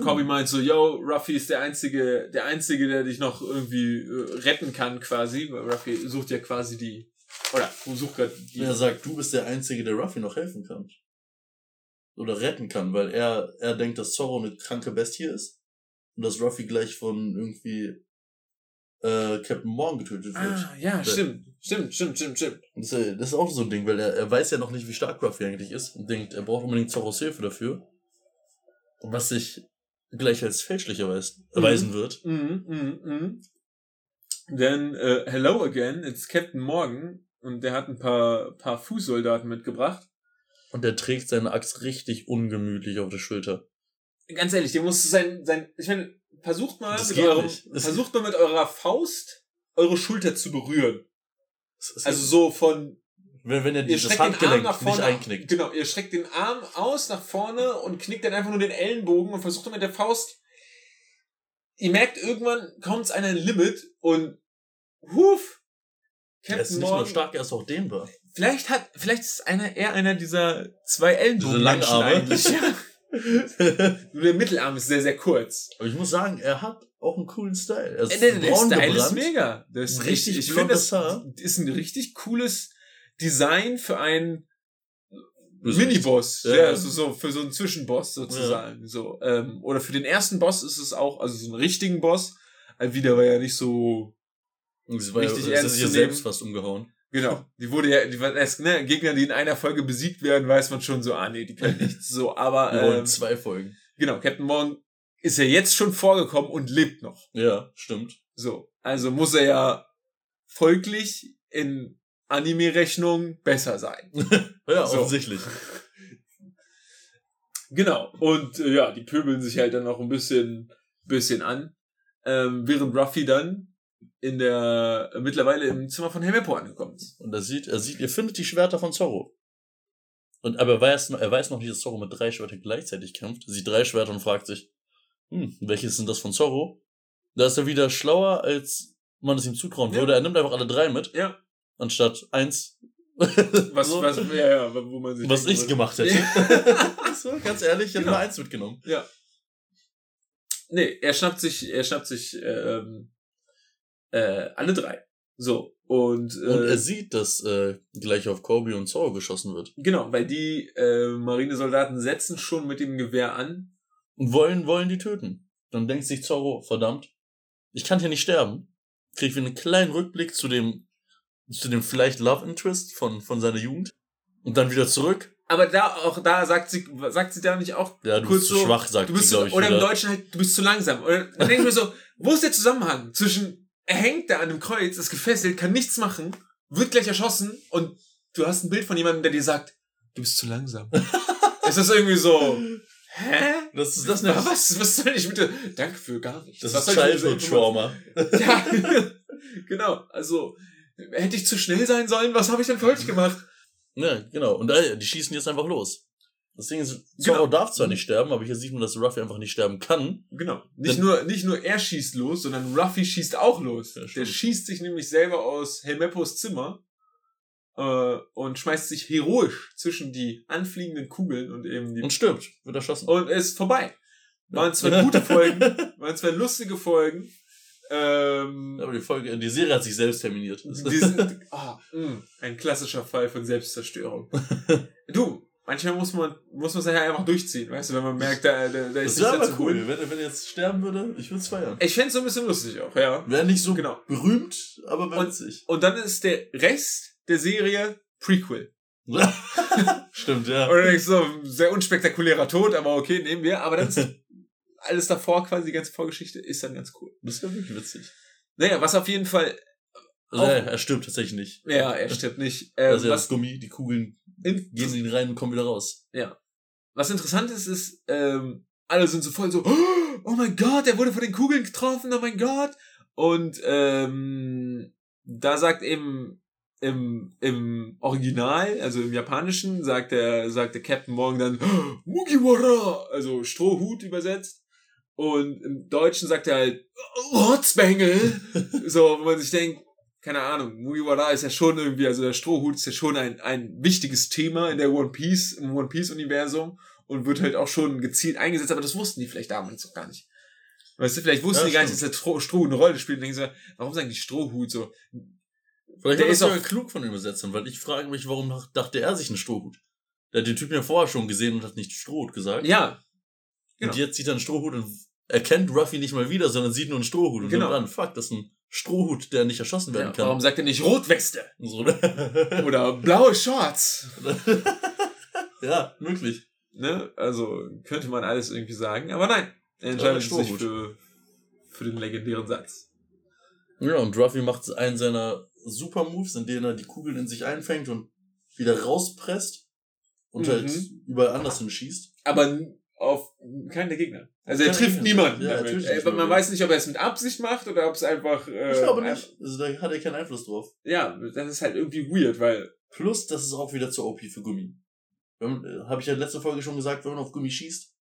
Kobi meint so, yo, Ruffy ist der einzige, der einzige, der dich noch irgendwie äh, retten kann, quasi. Weil Ruffy sucht ja quasi die, oder sucht gerade die. Er sagt, du bist der Einzige, der Ruffy noch helfen kann. Oder retten kann, weil er, er denkt, dass Zorro eine kranke Bestie ist. Und dass Ruffy gleich von irgendwie äh, Captain Morgan getötet wird. ah, ja, Der- stimmt, stimmt, stimmt, stimmt, stimmt. Das, ist- das ist auch so ein Ding, weil er, er weiß ja noch nicht, wie stark Ruffy eigentlich ist und denkt, er braucht unbedingt Zorros Hilfe dafür. Was sich gleich als fälschlich erweis erweisen wird. Mhm, mhm, mhm. Denn, äh, hello again, it's Captain Morgan. Und der hat ein paar, paar Fußsoldaten mitgebracht. Und er trägt seine Axt richtig ungemütlich auf der Schulter. Ganz ehrlich, der muss sein, sein, ich meine, versucht mal Das mit eurem, versucht mal mit eurer Faust eure Schulter zu berühren. Also so von, wenn, wenn er ihr dieses Handgelenk nach nicht vorne. einknickt. Genau, ihr streckt den Arm aus nach vorne und knickt dann einfach nur den Ellenbogen und versucht dann mit der Faust. Ihr merkt, irgendwann kommt es an ein Limit und huf, Er ist Captain nicht nur Morgan. stark, er ist auch dehnbar. Vielleicht hat, vielleicht ist einer eher einer dieser zwei Ellenbogen Diese Langarme. Ja. Nur der Mittelarm ist sehr, sehr kurz. Aber ich muss sagen, er hat auch einen coolen Style. Er ist Äh, Der, der Style ist gebrannt. mega. Das ist Richtig richtig, ich finde, das Haar. ist ein richtig cooles Design für einen. Miniboss. Ja. Ja, also so für so einen Zwischenboss sozusagen. So, ähm, oder für den ersten Boss ist es auch, also so einen richtigen Boss. Alvida war ja nicht so, Und sie war ja, Richtig sie ernst sich ja selbst fast umgehauen. genau, die wurde ja, die war erst, ne, Gegner, die in einer Folge besiegt werden, weiß man schon so, ah nee, die können nichts. So, aber, ähm, zwei Folgen. genau, Captain Morgan ist ja jetzt schon vorgekommen und lebt noch. Ja, stimmt. So, also muss er ja folglich in Anime-Rechnung besser sein. Ja, So. offensichtlich. Genau. Und äh, ja, die pöbeln sich halt dann noch ein bisschen, bisschen an. Ähm, während Ruffy dann in der äh, mittlerweile im Zimmer von Helmeppo angekommen ist. Und er sieht, er sieht, ihr findet die Schwerter von Zorro. Und aber er weiß, noch- er weiß noch nicht, dass Zorro mit drei Schwertern gleichzeitig kämpft. Er sieht drei Schwerter und fragt sich, Hm, welches sind das von Zorro? Da ist er wieder schlauer, als man es ihm zutrauen Ja. würde. Er nimmt einfach alle drei mit, Ja. Anstatt eins. Was, so, was, ja, ja, wo man sich was ich würde. gemacht hätte. So, ganz ehrlich, ich hätte Genau. nur eins mitgenommen. Ja. Nee, er schnappt sich, er schnappt sich ähm, äh, alle drei. So. Und, äh, Und er sieht, dass äh, gleich auf Kobe und Zorro geschossen wird. genau, weil die äh, Marinesoldaten setzen schon mit dem Gewehr an. Und wollen, wollen die töten. Dann denkt sich Zorro, verdammt, ich kann hier nicht sterben. Kriegt wir einen kleinen Rückblick zu dem, zu dem vielleicht Love Interest von, von seiner Jugend. Und dann wieder zurück. Aber da auch da sagt sie sagt sie da nicht auch Ja, du bist zu so, schwach, sagt du bist sie, zu, ich. oder im wieder. Deutschen halt du bist zu langsam. Oder dann denke ich mir so, wo ist der Zusammenhang zwischen er hängt da an dem Kreuz, ist gefesselt, kann nichts machen, wird gleich erschossen und du hast ein Bild von jemandem, der dir sagt, du bist zu langsam. ist das irgendwie so, hä? Das ist das nicht. was, was soll ich bitte? Danke für gar nichts. Das Was ist soll ich mit dieser Childhood Information- Trauma. Ja, genau. Also, hätte ich zu schnell sein sollen? Was habe ich denn falsch gemacht? Ja, genau. Und äh, die schießen jetzt einfach los. Das Ding ist, Zorro Genau. darf zwar nicht sterben, aber hier sieht man, dass Ruffy einfach nicht sterben kann. Genau. Nicht nur, nicht nur er schießt los, sondern Ruffy schießt auch los. Ja, Der schießt sich nämlich selber aus Helmeppos Zimmer äh, und schmeißt sich heroisch zwischen die anfliegenden Kugeln und eben die Und stirbt, wird erschossen. und ist vorbei. Waren zwar gute Folgen, waren zwar lustige Folgen. Ähm, Aber die Folge, die Serie hat sich selbst terminiert. die sind ah, mh, ein klassischer Fall von Selbstzerstörung. Du, manchmal muss man muss man es ja einfach durchziehen, weißt du, wenn man merkt, da, da, da ist Das nichts dazu cool. holen. Wenn, wenn er jetzt sterben würde, ich würde es feiern. Ich fände es so ein bisschen lustig auch, ja. Wäre nicht so Genau. berühmt, aber witzig. Und dann ist der Rest der Serie Prequel. Stimmt, ja. Und dann denkst so, sehr unspektakulärer Tod, aber okay, nehmen wir. Aber dann ist alles davor, quasi die ganze Vorgeschichte, ist dann ganz cool. Das wäre wirklich witzig. Naja, was auf jeden Fall, Also, Auch- er, er stirbt tatsächlich nicht. ja, er stirbt nicht. Ähm, Also das was, Gummi, die Kugeln in, gehen in ihn rein und kommen wieder raus. was interessant ist, ist, ähm, alle sind so voll so, oh mein Gott, er wurde von den Kugeln getroffen, oh mein Gott. Und ähm, da sagt eben im, im Original, also im Japanischen, sagt der, sagt der Captain Morgan dann Mugiwara, also Strohhut übersetzt. Und im Deutschen sagt er halt Rotzbengel. so, wo man sich denkt, keine Ahnung, Mugiwara ist ja schon irgendwie, also der Strohhut ist ja schon ein, ein wichtiges Thema in der One Piece, im One Piece Universum und wird halt auch schon gezielt eingesetzt, aber das wussten die vielleicht damals noch gar nicht. Weißt du, vielleicht wussten Ja, die gar nicht, dass der Stroh- Strohhut eine Rolle spielt und denken so, warum sagen die Strohhut so? Vielleicht Der ist auch- sogar klug von den Übersetzern, weil ich frage mich, warum dachte er sich einen Strohhut? Der hat den Typen ja vorher schon gesehen und hat nicht Strohhut gesagt. Ja, genau. Und jetzt sieht er einen Strohhut und erkennt Ruffy nicht mal wieder, sondern sieht nur einen Strohhut. Und Genau. dann, fuck, das ist ein Strohhut, der nicht erschossen werden ja kann. warum sagt er nicht Rotweste? So, ne? Oder blaue Shorts? ja, möglich. Ne? Also könnte man alles irgendwie sagen, aber nein. Er Ja, entscheidet sich Strohhut. für, für den legendären Satz. Ja, und Ruffy macht einen seiner Super Moves, in denen er die Kugeln in sich einfängt und wieder rauspresst und Mhm. halt überall anders hinschießt. Aber auf keinen der Gegner. Also er trifft niemanden Ja, damit. nicht man weiß nicht, ob er es mit Absicht macht oder ob es einfach. Äh, Ich glaube nicht. Also da hat er keinen Einfluss drauf. Ja, das ist halt irgendwie weird, weil. Plus, das ist auch wieder zu OP für Gummi. Äh, Habe ich ja letzte Folge schon gesagt, wenn man auf Gummi schießt,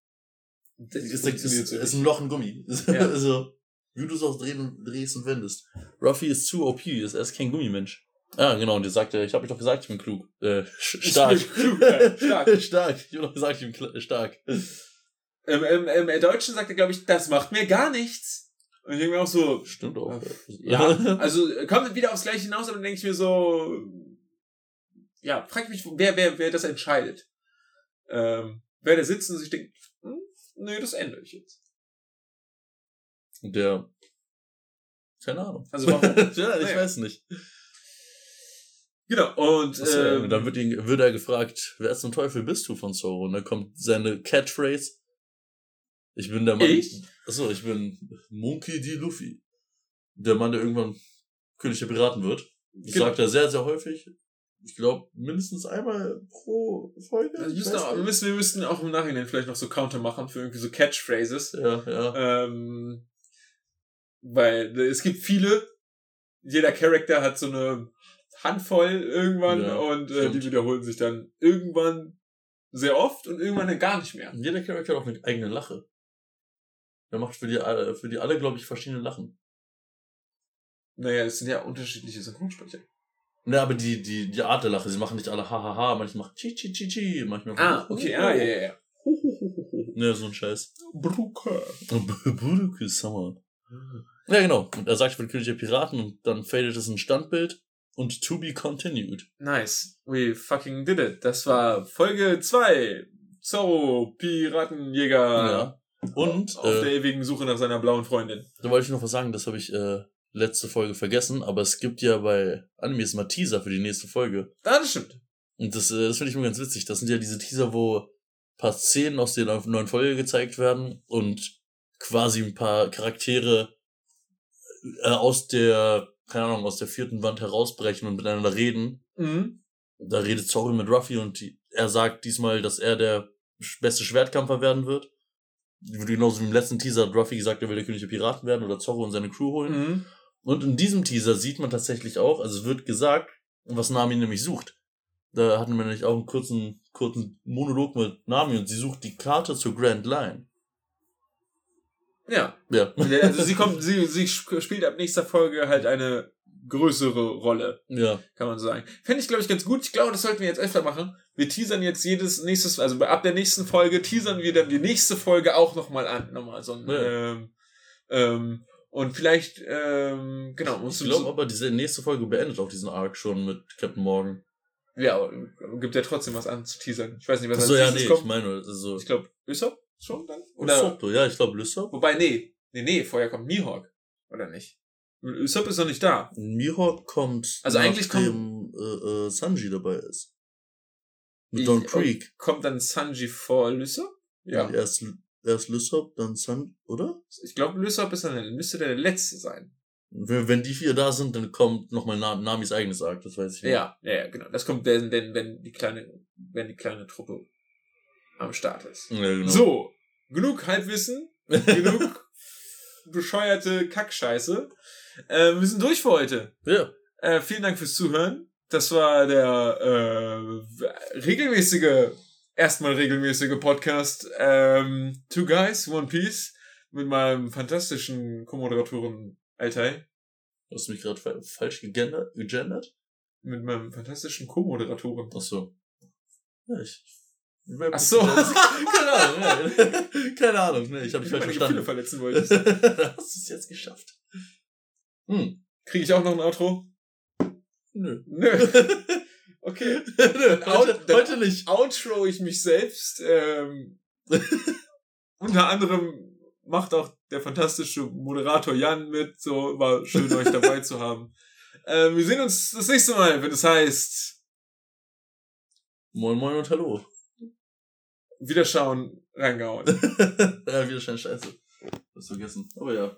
Das ist, ist, ist, ist ein Loch in Gummi. Ja. also, wie du es auch drehen und, drehst und wendest. Ruffy ist zu OP, er ist kein Gummimensch. Ah, genau, und ihr sagt, ich habe mich doch gesagt, ich bin klug. Äh, stark. Ich bin klug, ja, stark. stark. Ich habe doch gesagt, ich bin stark. Im, im, Im Deutschen sagt er, glaube ich, das macht mir gar nichts. Und ich denke mir auch so, Stimmt auch. ja, also kommt wieder aufs Gleiche hinaus, aber dann denke ich mir so, ja, frag ich mich, wer, wer, wer das entscheidet. Ähm, wer da sitzt und sich denkt, hm, nee, das ändere ich jetzt. Und der. Keine Ahnung. Also warum? ja, ich Naja. weiß nicht. Genau, und äh, ähm, dann wird, ihn, wird er gefragt, wer zum Teufel bist du von Zoro? Und dann kommt seine Catchphrase. Ich bin der Mann. Ich? Achso, ich bin Monkey D. Luffy. Der Mann, der irgendwann König der Piraten wird. Das Genau. sagt er sehr, sehr häufig. Ich glaube, mindestens einmal pro Folge. also müssen auch, wir, müssen, wir müssten auch im Nachhinein vielleicht noch so Counter machen für irgendwie so Catchphrases. Ja, ja. Ähm, weil es gibt viele, jeder Charakter hat so eine Handvoll irgendwann Ja, und äh, die wiederholen sich dann irgendwann sehr oft und irgendwann dann gar nicht mehr. Jeder Charakter hat auch eine eigene Lache. Der macht für die, alle- für die alle, glaube ich, verschiedene Lachen. Naja, es sind ja unterschiedliche Synchronsprecher. Ne, aber die, die, die Art der Lache, sie machen nicht alle hahaha, manchmal machen chi chi chi chi, manchmal Ah, okay, ah, ja, ja, ja. Ne, so ein Scheiß. Brucker. Buruku Summer. Ja, genau. Und er sagt, ich bin König der Piraten und dann fadet es ein Standbild und to be continued. Nice. We fucking did it. Das war Folge 2. Zorro, Piratenjäger. Ja. Und auf äh, der ewigen Suche nach seiner blauen Freundin. da wollte ich noch was sagen, das habe ich äh, letzte Folge vergessen, aber es gibt ja bei Animes mal Teaser für die nächste Folge. Ah, das stimmt. Und das, äh, das finde ich immer ganz witzig. Das sind ja diese Teaser, wo ein paar Szenen aus der neuen Folge gezeigt werden und quasi ein paar Charaktere äh, aus der, keine Ahnung, aus der vierten Wand herausbrechen und miteinander reden. Mhm. Da redet Zorro mit Ruffy und die, er sagt diesmal, dass er der beste Schwertkämpfer werden wird. Genauso wie im letzten Teaser hat Ruffy gesagt, er will der König der Piraten werden oder Zorro und seine Crew holen. Mhm. Und in diesem Teaser sieht man tatsächlich auch, also es wird gesagt, was Nami nämlich sucht. Da hatten wir nämlich auch einen kurzen, kurzen Monolog mit Nami und sie sucht die Karte zur Grand Line. Ja. Ja. Also sie kommt, sie, sie sp- spielt ab nächster Folge halt eine größere Rolle, Ja. kann man so sagen. Fände ich, glaube ich, ganz gut. Ich glaube, das sollten wir jetzt öfter machen. Wir teasern jetzt jedes nächstes, also ab der nächsten Folge teasern wir dann die nächste Folge auch nochmal an. Nochmal so ein, Ja. ähm, ähm, und vielleicht, ähm, genau, musst Ich glaube so, aber, diese nächste Folge beendet auch diesen Arc schon mit Captain Morgan. ja, gibt ja trotzdem was an zu teasern. Ich weiß nicht, was Achso, als ja, nee, ich kommt. meine, also. Ich glaube, Usopp schon dann? Oder, Usopp, ja, ich glaube Lysop. wobei, nee, nee, nee, vorher kommt Mihawk. Oder nicht? Usopp ist noch nicht da. Mihawk kommt, Also eigentlich nachdem äh, äh, Sanji dabei ist. Mit Ich- Don Creek. Kommt dann Sanji vor Lysop? Ja. Erst, erst Lysop, dann Sanji, oder? Ich glaube, Lysop ist dann, müsste der letzte sein. Wenn, wenn die vier da sind, dann kommt nochmal Na Namis eigenes Arc, das weiß ich nicht. Ja, ja, ja, genau. Das kommt, wenn, wenn, wenn die kleine, wenn die kleine Truppe am Start ist. Ja, genau. So, genug Halbwissen, genug bescheuerte Kackscheiße. Äh, wir sind durch für heute. Ja. Äh, vielen Dank fürs Zuhören. Das war der äh, regelmäßige, erstmal regelmäßige Podcast ähm, Two Guys, One Piece mit meinem fantastischen Co-Moderatoren Altai. Hast du mich gerade fa falsch gegendert? gegendert? Mit meinem fantastischen Co-Moderatoren. Ach so. Ja, ich. Ach so. Keine Ahnung, ja. Keine Ahnung, ne, ich habe dich falsch meine Gefühle verstanden. verletzen wolltest. Hast du es jetzt geschafft? Hm. Kriege ich auch noch ein Outro? Nö. Nö. Okay. Nö, heute, heute nicht. Outro ich mich selbst. Ähm, unter anderem macht auch der fantastische Moderator Jan mit. So war schön euch dabei zu haben. Ähm, wir sehen uns das nächste Mal, wenn es heißt Moin Moin und Hallo. Wiederschauen, reingehauen. ja, wieder scheint scheiße. Das vergessen. Aber ja.